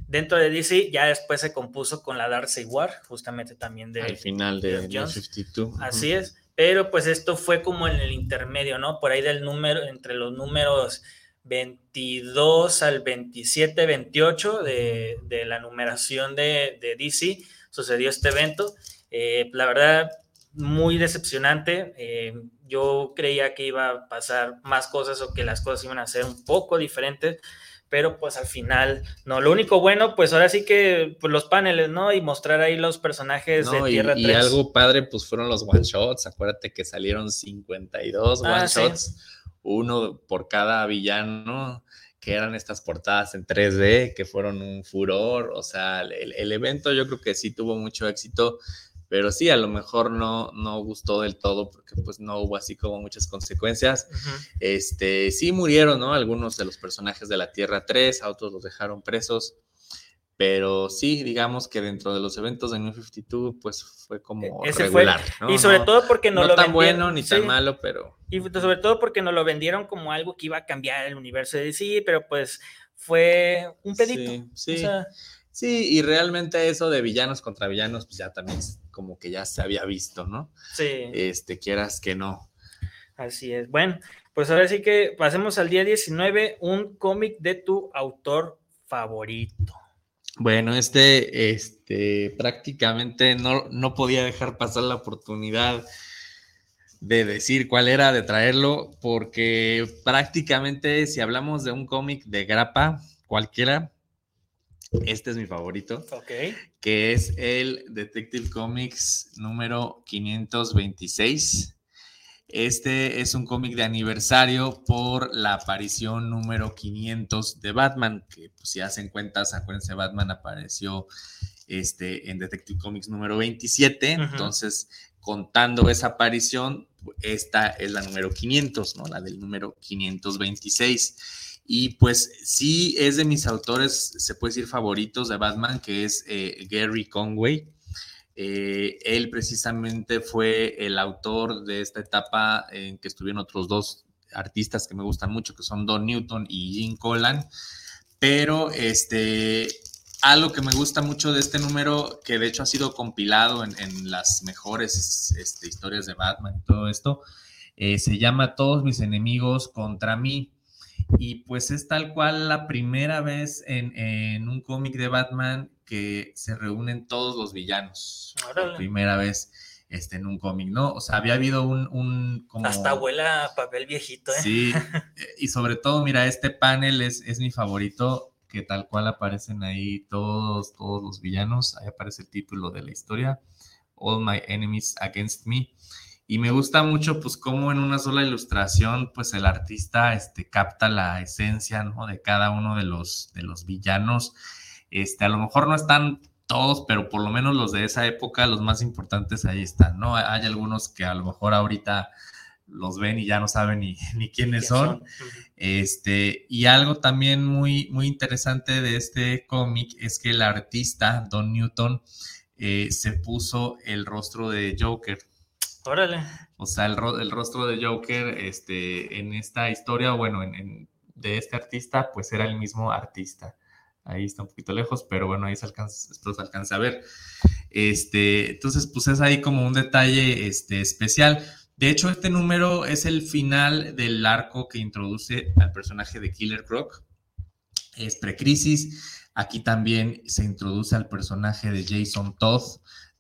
dentro de DC ya después se compuso con la Darcy War, justamente también de. Al final de, 52. Así es. Pero pues esto fue como en el intermedio, ¿no? Por ahí del número, entre los números 22 al 27, 28 de, de la numeración de, DC, sucedió este evento. Eh, la verdad, muy decepcionante. Eh, yo creía que iba a pasar más cosas o que las cosas iban a ser un poco diferentes, pero pues al final, no, lo único bueno, pues ahora sí que pues, los paneles, ¿no? Y mostrar ahí los personajes de Tierra y, 3. Y algo padre, pues fueron los one shots, acuérdate que salieron 52 ah, one shots, uno por cada villano que eran estas portadas en 3D, que fueron un furor, o sea, el, el evento yo creo que sí tuvo mucho éxito, pero sí, a lo mejor no, no gustó del todo porque pues no hubo así como muchas consecuencias. Este, sí murieron, ¿no? Algunos de los personajes de la Tierra 3, a otros los dejaron presos, pero sí, digamos que dentro de los eventos de New 52 pues fue como Ese regular, ¿no? Y sobre todo porque no, no lo tan bueno ni tan malo, pero... Y sobre todo porque nos lo vendieron como algo que iba a cambiar el universo de DC, pero pues fue un pedito. Sí, sí. Sí, y realmente eso de villanos contra villanos, pues ya también como que ya se había visto, ¿no? Sí. Este, quieras que no. Así es. Bueno, pues ahora sí que pasemos al día 19, un cómic de tu autor favorito. Bueno, este, este, prácticamente no, no podía dejar pasar la oportunidad de decir cuál era, de traerlo, porque prácticamente si hablamos de un cómic de grapa, cualquiera, este es mi favorito, que es el Detective Comics número 526. Este es un cómic de aniversario por la aparición número 500 de Batman, que pues, si hacen cuentas, acuérdense, Batman apareció este, en Detective Comics número 27, entonces contando esa aparición, esta es la número 500, ¿no? La del número 526. Y pues sí es de mis autores, se puede decir favoritos de Batman, que es eh, Gary Conway. Eh, él precisamente fue el autor de esta etapa en que estuvieron otros dos artistas que me gustan mucho, que son Don Newton y Jim Collan. Pero este, algo que me gusta mucho de este número, que de hecho ha sido compilado en, las mejores este, historias de Batman y todo esto, eh, se llama Todos mis enemigos contra mí. Y pues es tal cual la primera vez en, un cómic de Batman que se reúnen todos los villanos. La primera vez este, en un cómic, ¿no? O sea, había habido un... como... Hasta abuela papel viejito, ¿eh? Sí, y sobre todo, mira, este panel es, es mi favorito que tal cual aparecen ahí todos, todos los villanos. Ahí aparece el título de la historia, All My Enemies Against Me. Y me gusta mucho, pues, cómo en una sola ilustración, pues, el artista, este, capta la esencia, ¿no? De cada uno de los, de los villanos. Este, a lo mejor no están todos, pero por lo menos los de esa época, los más importantes ahí están, ¿no? Hay algunos que a lo mejor ahorita los ven y ya no saben ni, ni quiénes son. Este, y algo también muy, muy interesante de este cómic es que el artista, Don Newton, eh, se puso el rostro de Joker. O sea, el, rostro de Joker, este, en esta historia, bueno, en, de este artista, pues era el mismo artista. Ahí está un poquito lejos, pero bueno, ahí se alcanza, se alcanza a ver. Este, entonces, pues es ahí como un detalle este, especial. De hecho, este número es el final del arco que introduce al personaje de Killer Croc. Es precrisis. Aquí también se introduce al personaje de Jason Todd,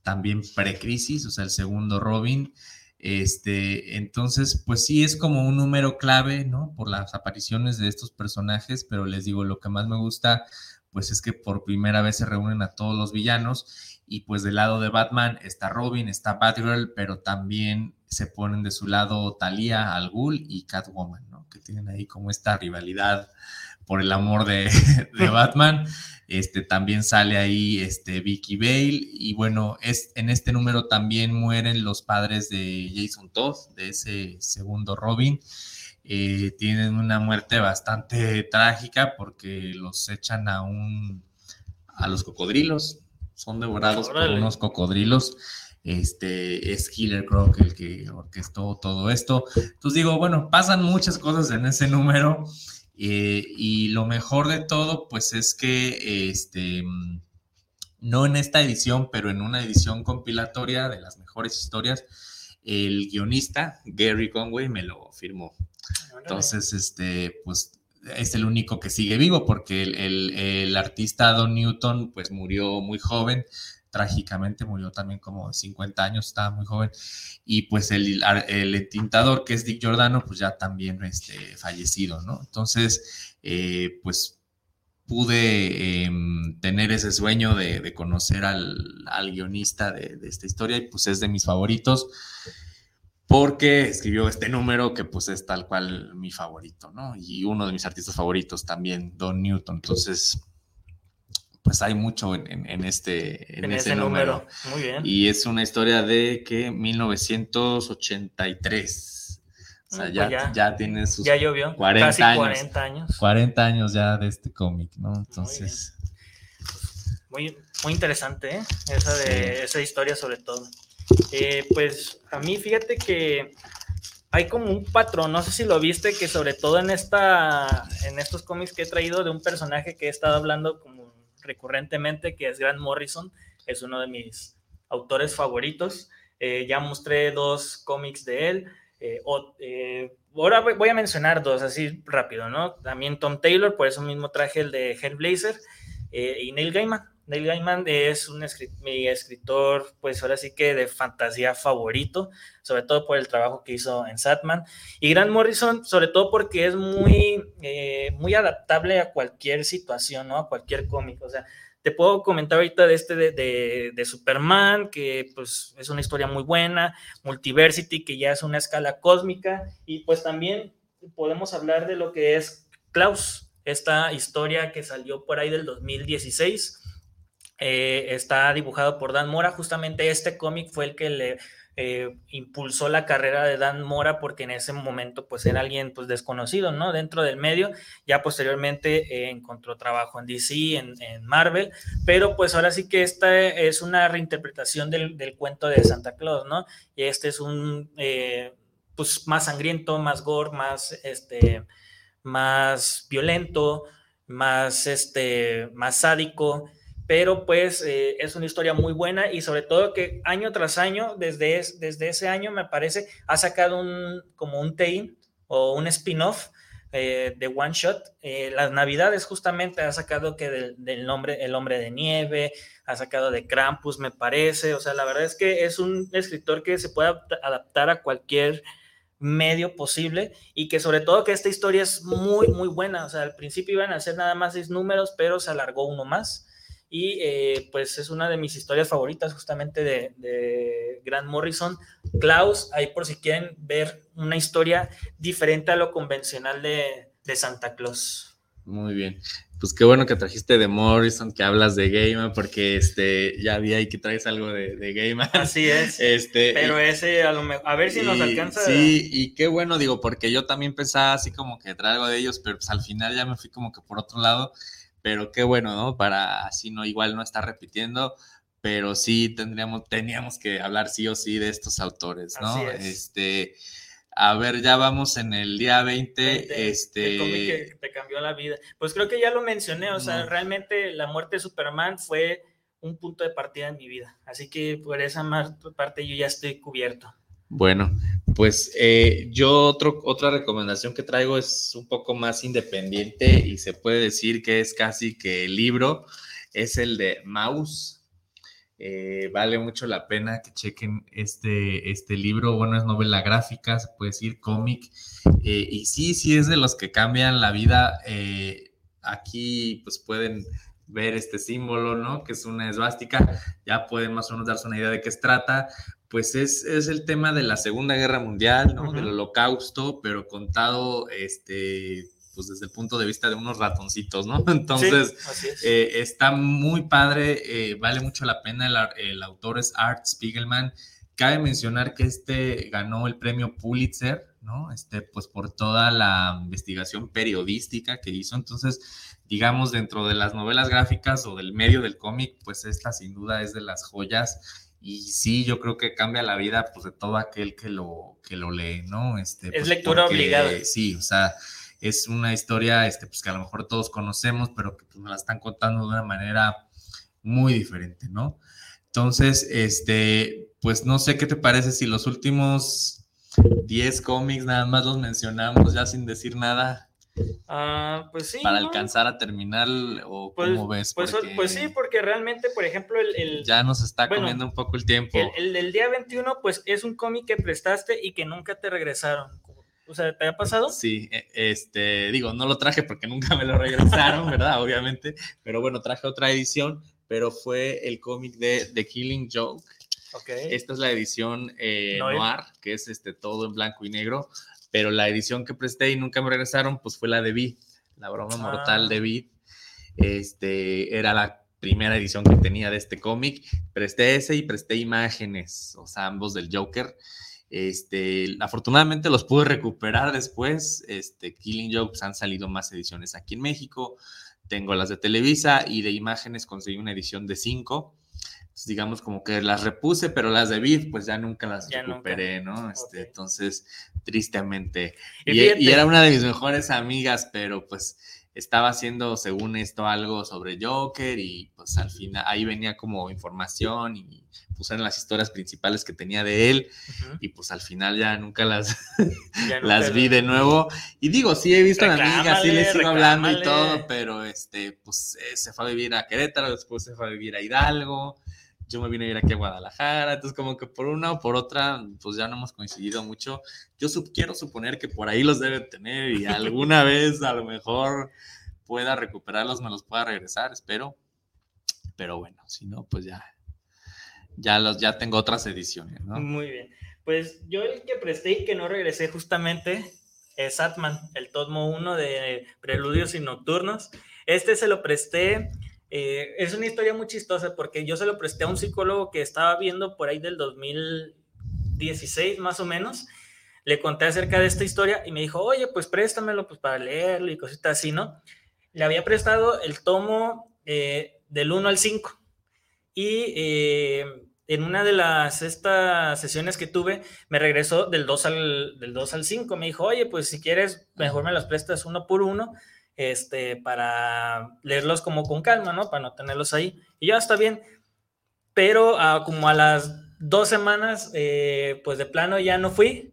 también precrisis, o sea, el segundo Robin. Este, entonces, pues sí es como un número clave, ¿no? Por las apariciones de estos personajes, pero les digo, lo que más me gusta, pues es que por primera vez se reúnen a todos los villanos y pues del lado de Batman está Robin, está Batgirl, pero también se ponen de su lado Talia, Al Ghul y Catwoman, ¿no? Que tienen ahí como esta rivalidad por el amor de, Batman. Este, también sale ahí este, Vicky Bale y bueno, es, en este número también mueren los padres de Jason Todd, de ese segundo Robin. Eh, tienen una muerte bastante trágica porque los echan a un a los cocodrilos, son devorados por unos cocodrilos este, es Killer Croc el que orquestó todo esto. Entonces digo, bueno, pasan muchas cosas en ese número eh, y lo mejor de todo, pues es que, este, no en esta edición, pero en una edición compilatoria de las mejores historias, el guionista Gary Conway me lo firmó. Entonces, este, pues es el único que sigue vivo porque el, el, artista Don Newton pues murió muy joven, trágicamente murió también como 50 años, estaba muy joven, y pues el, el tintador que es Dick Giordano, pues ya también este, fallecido, ¿no? Entonces, eh, pues pude em, tener ese sueño de, conocer al, guionista de, esta historia y pues es de mis favoritos porque escribió este número que pues es tal cual mi favorito, ¿no? Y uno de mis artistas favoritos también, Don Newton. Entonces, pues hay mucho en, este en, ese número. Muy bien. Y es una historia de que 1983. O sea, mm, ya, pues ya, tiene sus ya llovió. 40 Casi años. 40 años. 40 años ya de este cómic, ¿no? Entonces. Muy, muy, interesante, ¿eh? Esa, de, esa historia sobre todo. Eh, pues a mí fíjate que hay como un patrón, no sé si lo viste, que sobre todo en, esta, en estos cómics que he traído de un personaje que he estado hablando como recurrentemente, que es Grant Morrison, es uno de mis autores favoritos. Eh, ya mostré dos cómics de él. Eh, eh, ahora voy a mencionar dos así rápido, ¿no? También Tom Taylor, por eso mismo traje el de Hellblazer y Neil Gaiman. Neil Gaiman es un mi escritor, pues ahora sí que de fantasía favorito, sobre todo por el trabajo que hizo en Satman. Y Grant Morrison, sobre todo porque es muy, eh, muy adaptable a cualquier situación, ¿no? A cualquier cómic. O sea, te puedo comentar ahorita de este de, de, Superman, que pues es una historia muy buena, Multiversity, que ya es una escala cósmica, y pues también podemos hablar de lo que es Klaus, esta historia que salió por ahí del 2016. Eh, está dibujado por Dan Mora, justamente este cómic fue el que le eh, impulsó la carrera de Dan Mora porque en ese momento pues era alguien pues desconocido, ¿no? Dentro del medio, ya posteriormente eh, encontró trabajo en DC, en, Marvel, pero pues ahora sí que esta es una reinterpretación del, cuento de Santa Claus, ¿no? Y este es un pues más sangriento, más gore, más este, más violento, más este, más sádico, pero pues eh, es una historia muy buena y sobre todo que año tras año, desde, desde ese año me parece, ha sacado un, como un team o un spin-off eh, de One Shot. Eh, las Navidades justamente ha sacado que del, nombre El Hombre de Nieve, ha sacado de Krampus, me parece. O sea, la verdad es que es un escritor que se puede adaptar a cualquier medio posible y que sobre todo que esta historia es muy, muy buena. O sea, al principio iban a ser nada más seis números, pero se alargó uno más y eh, pues es una de mis historias favoritas justamente de, Grant Morrison. Klaus, ahí por si quieren ver una historia diferente a lo convencional de, Santa Claus. Muy bien. Pues qué bueno que trajiste de Morrison, que hablas de Gaiman, porque este, ya vi ahí que traes algo de, de Gaiman. Así es. Este, pero ese a lo mejor, a ver si nos alcanza. Sí, y qué bueno, digo, porque yo también pensaba así como que traer algo de ellos, pero pues al final ya me fui como que por otro lado pero qué bueno, ¿no? Para así no, igual no estar repitiendo, pero sí tendríamos, teníamos que hablar sí o sí de estos autores, ¿no? Este, a ver, ya vamos en el día 20, este... que te cambió la vida. Pues creo que ya lo mencioné, o sea, realmente la muerte de Superman fue un punto de partida en mi vida, así que por esa parte yo ya estoy cubierto. Bueno, pues eh, yo otro, otra recomendación que traigo es un poco más independiente y se puede decir que es casi que el libro, es el de Mouse. Eh, vale mucho la pena que chequen este, este libro. Bueno, es novela gráfica, se puede decir cómic. Eh, y sí, sí es de los que cambian la vida. aquí pues pueden ver este símbolo, ¿no? Que es una esvástica. Ya pueden más o menos darse una idea de qué se trata pues es, el tema de la Segunda Guerra Mundial, ¿no? Del holocausto, pero contado, este, pues desde el punto de vista de unos ratoncitos, ¿no? Entonces, eh, está muy padre, eh, vale mucho la pena, el, autor es Art Spiegelman. Cabe mencionar que este ganó el premio Pulitzer, ¿no? Este, pues por toda la investigación periodística que hizo. Entonces, digamos, dentro de las novelas gráficas o del medio del cómic, pues esta sin duda es de las joyas y sí, yo creo que cambia la vida pues, de todo aquel que lo, que lo lee, ¿no? Este, es pues, lectura obligada. Sí, o sea, es una historia este, pues, que a lo mejor todos conocemos, pero que pues, nos la están contando de una manera muy diferente, ¿no? Entonces, este, pues no sé qué te parece si los últimos 10 cómics nada más los mencionamos ya sin decir nada. Ah, pues sí. Para alcanzar a terminar, o pues, cómo ves. Pues, pues, sí, porque realmente, por ejemplo, el. ya nos está comiendo un poco el tiempo. El, del día 21, pues es un cómic que prestaste y que nunca te regresaron. O sea, ¿te ha pasado? Sí, e, este, digo, no lo traje porque nunca me lo regresaron, ¿verdad? Obviamente. Pero bueno, traje otra edición, pero fue el cómic de The Killing Joke. Okay. Esta es la edición eh, noir, que es este todo en blanco y negro pero la edición que presté y nunca me regresaron, pues fue la de Vid, la broma mortal de ah. Vid. Este, era la primera edición que tenía de este cómic. Presté ese y presté imágenes, o sea, ambos del Joker. Este, afortunadamente los pude recuperar después. Este, Killing Jokes han salido más ediciones aquí en México. Tengo las de Televisa y de imágenes conseguí una edición de cinco digamos como que las repuse, pero las de Vid, pues ya nunca las recuperé, ¿no? Este, Entonces, tristemente. Y, era una de mis mejores amigas, pero pues estaba haciendo, según esto, algo sobre Joker y pues al final ahí venía como información y puse en las historias principales que tenía de él y pues al final ya nunca las, las vi de nuevo. Y digo, sí he visto a la amiga, sí le sigo hablando y todo, pero este, pues eh, se fue a vivir a Querétaro, después se fue a vivir a Hidalgo yo me vine a ir aquí a Guadalajara, entonces como que por una o por otra, pues ya no hemos coincidido mucho. Yo quiero suponer que por ahí los debe tener y alguna vez a lo mejor pueda recuperarlos, me los pueda regresar, espero. Pero bueno, si no, pues ya, ya, los, ya tengo otras ediciones, ¿no? Muy bien. Pues yo el que presté y que no regresé justamente es Atman, el Tomo 1 de Preludios y Nocturnos. Este se lo presté eh, es una historia muy chistosa porque yo se lo presté a un psicólogo que estaba viendo por ahí del 2016 más o menos. Le conté acerca de esta historia y me dijo, oye, pues préstamelo pues, para leerlo y cositas así, ¿no? Le había prestado el tomo eh, del 1 al 5 y eh, en una de las estas sesiones que tuve me regresó del 2 al, del 2 al 5. Me dijo, oye, pues si quieres, mejor me las prestas uno por uno este, para leerlos como con calma, ¿no? Para no tenerlos ahí. Y ya está bien. Pero ah, como a las dos semanas, eh, pues de plano ya no fui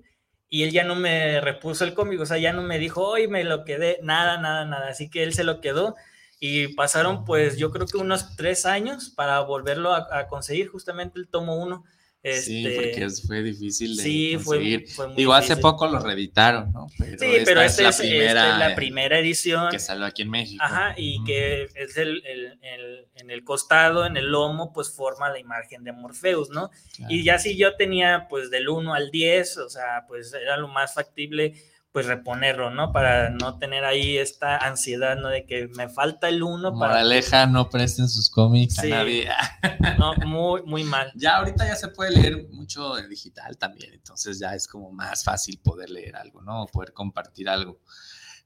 y él ya no me repuso el cómic, o sea, ya no me dijo, hoy me lo quedé, nada, nada, nada. Así que él se lo quedó y pasaron pues yo creo que unos tres años para volverlo a, a conseguir justamente el tomo uno sí, este, porque fue difícil de sí, conseguir. Fue, fue Digo, hace poco lo reeditaron, ¿no? Pero sí, pero esta, es, la primera, la primera edición. Que salió aquí en México. Ajá, y que es el, el, el, en el costado, en el lomo, pues forma la imagen de Morpheus, ¿no? Y ya si yo tenía, pues, del 1 al 10, o sea, pues era lo más factible pues reponerlo, ¿no? Para no tener ahí esta ansiedad, ¿no? De que me falta el uno para... Moraleja, no presten sus cómics a nadie. no, muy, muy mal. Ya ahorita ya se puede leer mucho en digital también, entonces ya es como más fácil poder leer algo, ¿no? poder compartir algo.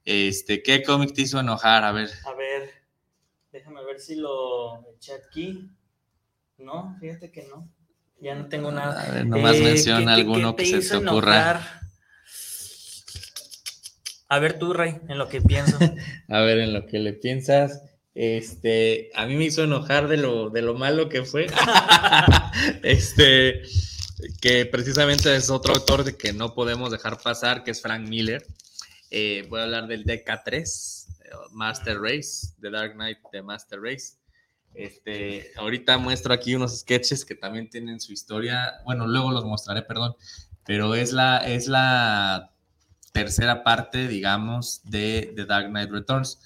Este, ¿qué cómic te hizo enojar? A ver. A ver, déjame ver si lo eché aquí. No, fíjate que no. Ya no tengo nada. A ver, nomás eh, menciona alguno que se te ocurra. A ver tú, Rey, en lo que pienso. a ver, en lo que le piensas. Este, a mí me hizo enojar de lo, de lo malo que fue. este, que precisamente es otro autor de que no podemos dejar pasar, que es Frank Miller. Eh, voy a hablar del DK3, Master Race, The Dark Knight de Master Race. Este, ahorita muestro aquí unos sketches que también tienen su historia. Bueno, luego los mostraré, perdón. Pero es la, es la tercera parte, digamos, de The Dark Knight Returns.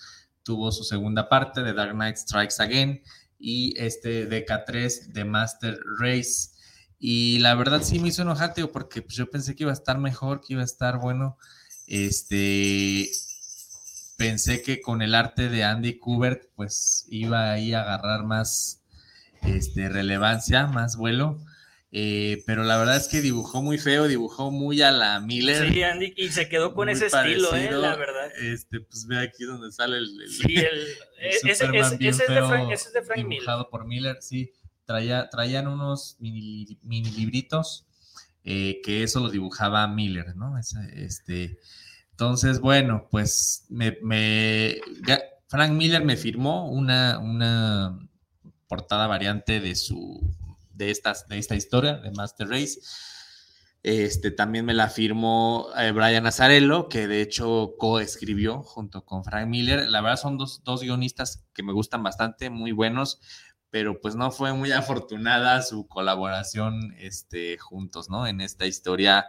Tuvo su segunda parte, The Dark Knight Strikes Again, y este DK3 de Master Race. Y la verdad sí me hizo enojarte, porque pues, yo pensé que iba a estar mejor, que iba a estar bueno. Este, pensé que con el arte de Andy Kubert, pues iba ahí a agarrar más este, relevancia, más vuelo. Eh, pero la verdad es que dibujó muy feo, dibujó muy a la Miller. Sí, Andy, y se quedó con ese estilo, eh, la verdad. Este, pues ve aquí donde sale el. el sí, el, ese, es de Frank, ese, es de Frank dibujado por Miller, sí. Traía, traían unos mini, mini libritos eh, que eso lo dibujaba Miller, ¿no? este, entonces, bueno, pues me, me, Frank Miller me firmó una, una portada variante de su de, estas, de esta historia de Master Race. Este, también me la firmó eh, Brian Azarello, que de hecho coescribió junto con Frank Miller. La verdad son dos, dos, guionistas que me gustan bastante, muy buenos, pero pues no fue muy afortunada su colaboración este, juntos, ¿no? En esta historia,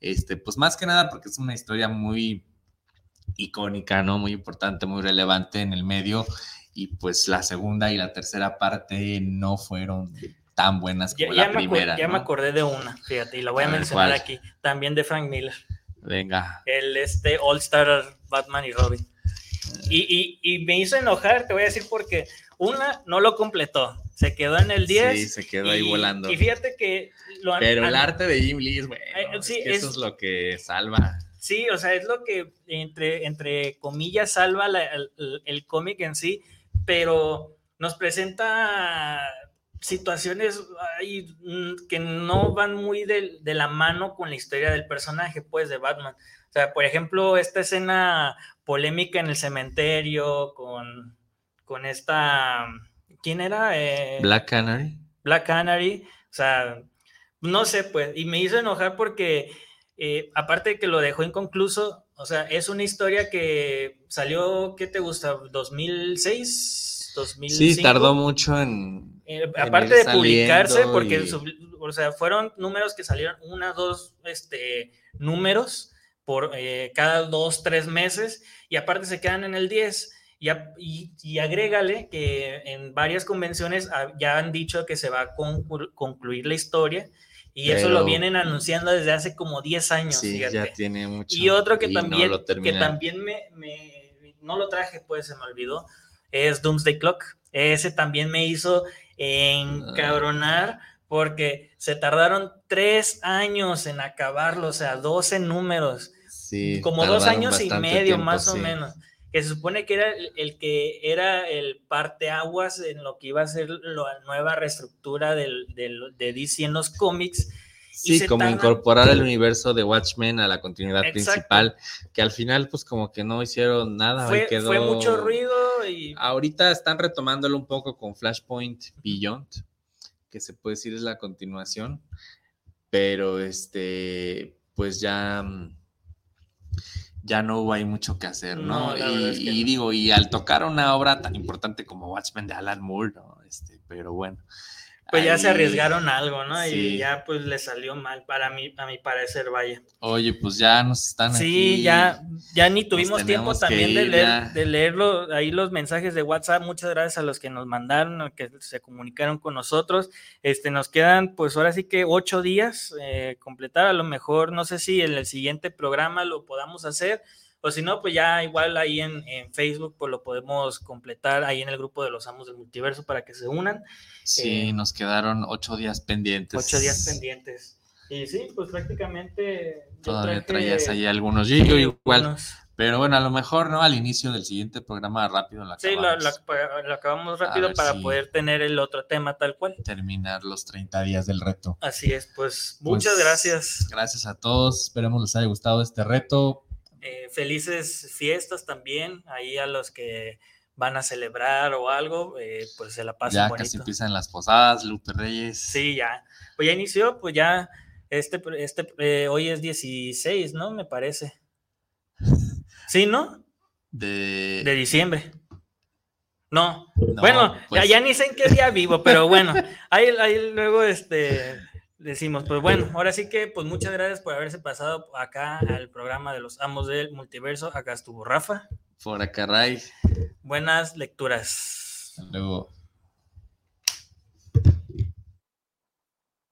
este, pues más que nada porque es una historia muy icónica, ¿no? Muy importante, muy relevante en el medio. Y pues la segunda y la tercera parte no fueron tan buenas como la primera. ya me acordé de una, fíjate, y la voy a, mencionar aquí, también de Frank Miller. Venga. El este All Star Batman y Robin. Y, y, y, me hizo enojar, te voy a decir porque una no lo completó, se quedó en el 10. Sí, se quedó ahí volando. Y fíjate que lo Pero el arte de Jim Lee es bueno. sí, eso es lo que salva. Sí, o sea, es lo que entre, entre comillas salva el, el cómic en sí, pero nos presenta situaciones mm, que no van muy de, la mano con la historia del personaje, pues, de Batman. O sea, por ejemplo, esta escena polémica en el cementerio con, con esta, ¿quién era? Eh, Black Canary. Black Canary, o sea, no sé, pues, y me hizo enojar porque, eh, aparte de que lo dejó inconcluso, o sea, es una historia que salió, ¿qué te gusta? ¿2006? ¿2005? Sí, tardó mucho en... Eh, aparte de publicarse, porque, o sea, fueron números que salieron, una, dos, este, números por eh, cada dos, tres meses, y aparte se quedan en el 10. Y, y, agrégale que en varias convenciones ya han dicho que se va a concluir la historia y eso lo vienen anunciando desde hace como 10 años. Sí, ya tiene mucho. Y otro que también, que también me, no lo traje, pues se me olvidó, es Doomsday Clock. Ese también me hizo encabronar porque se tardaron tres años en acabarlo, o sea, 12 números. Sí, como dos años y medio más o menos que se supone que era el, que era el parteaguas en lo que iba a ser la nueva reestructura del, de DC en los cómics. Sí, como incorporar el universo de Watchmen a la continuidad principal, que al final pues como que no hicieron nada. Fue, fue mucho ruido y... Ahorita están retomándolo un poco con Flashpoint Beyond, que se puede decir es la continuación, pero este, pues ya mm, ya no hubo ahí mucho que hacer, ¿no? y, digo, y al tocar una obra tan importante como Watchmen de Alan Moore, ¿no? Este, pero bueno, pues ya se arriesgaron algo, ¿no? Y ya pues le salió mal para mí, a mi parecer, vaya. Oye, pues ya nos están Sí, ya, ya ni tuvimos tiempo también de, leer, de leerlo, ahí los mensajes de WhatsApp. Muchas gracias a los que nos mandaron, que se comunicaron con nosotros. Este, nos quedan, pues ahora sí que ocho días eh, completar. A lo mejor, no sé si en el siguiente programa lo podamos hacer o si no, pues ya igual ahí en, Facebook, pues lo podemos completar ahí en el grupo de los amos del multiverso para que se unan. Sí, eh, nos quedaron ocho días pendientes. Ocho días pendientes. Y sí, pues prácticamente. Todavía traías ahí algunos. Yo, igual. Pero bueno, a lo mejor, ¿no? Al inicio del siguiente programa rápido lo acabamos. Sí, lo, acabamos rápido para poder tener el otro tema tal cual. Terminar los 30 días del reto. Así es, pues muchas pues, gracias. Gracias a todos. Esperemos les haya gustado este reto. Eh, felices fiestas también, ahí a los que van a celebrar o algo, eh, pues se la pasan ya casi empiezan las posadas, Lupe Reyes. Sí, ya. Pues ya inició, pues ya, este, este, eh, hoy es 16, ¿no? Me parece. Sí, ¿no? De... De diciembre. No. bueno, ya, pues ya, ni sé en qué día vivo, pero bueno, ahí, ahí luego este decimos, pues bueno, ahora sí que pues muchas gracias por haberse pasado acá al programa de los amos del multiverso. Acá estuvo Rafa. Por acá, Ray. Buenas lecturas. Hasta luego.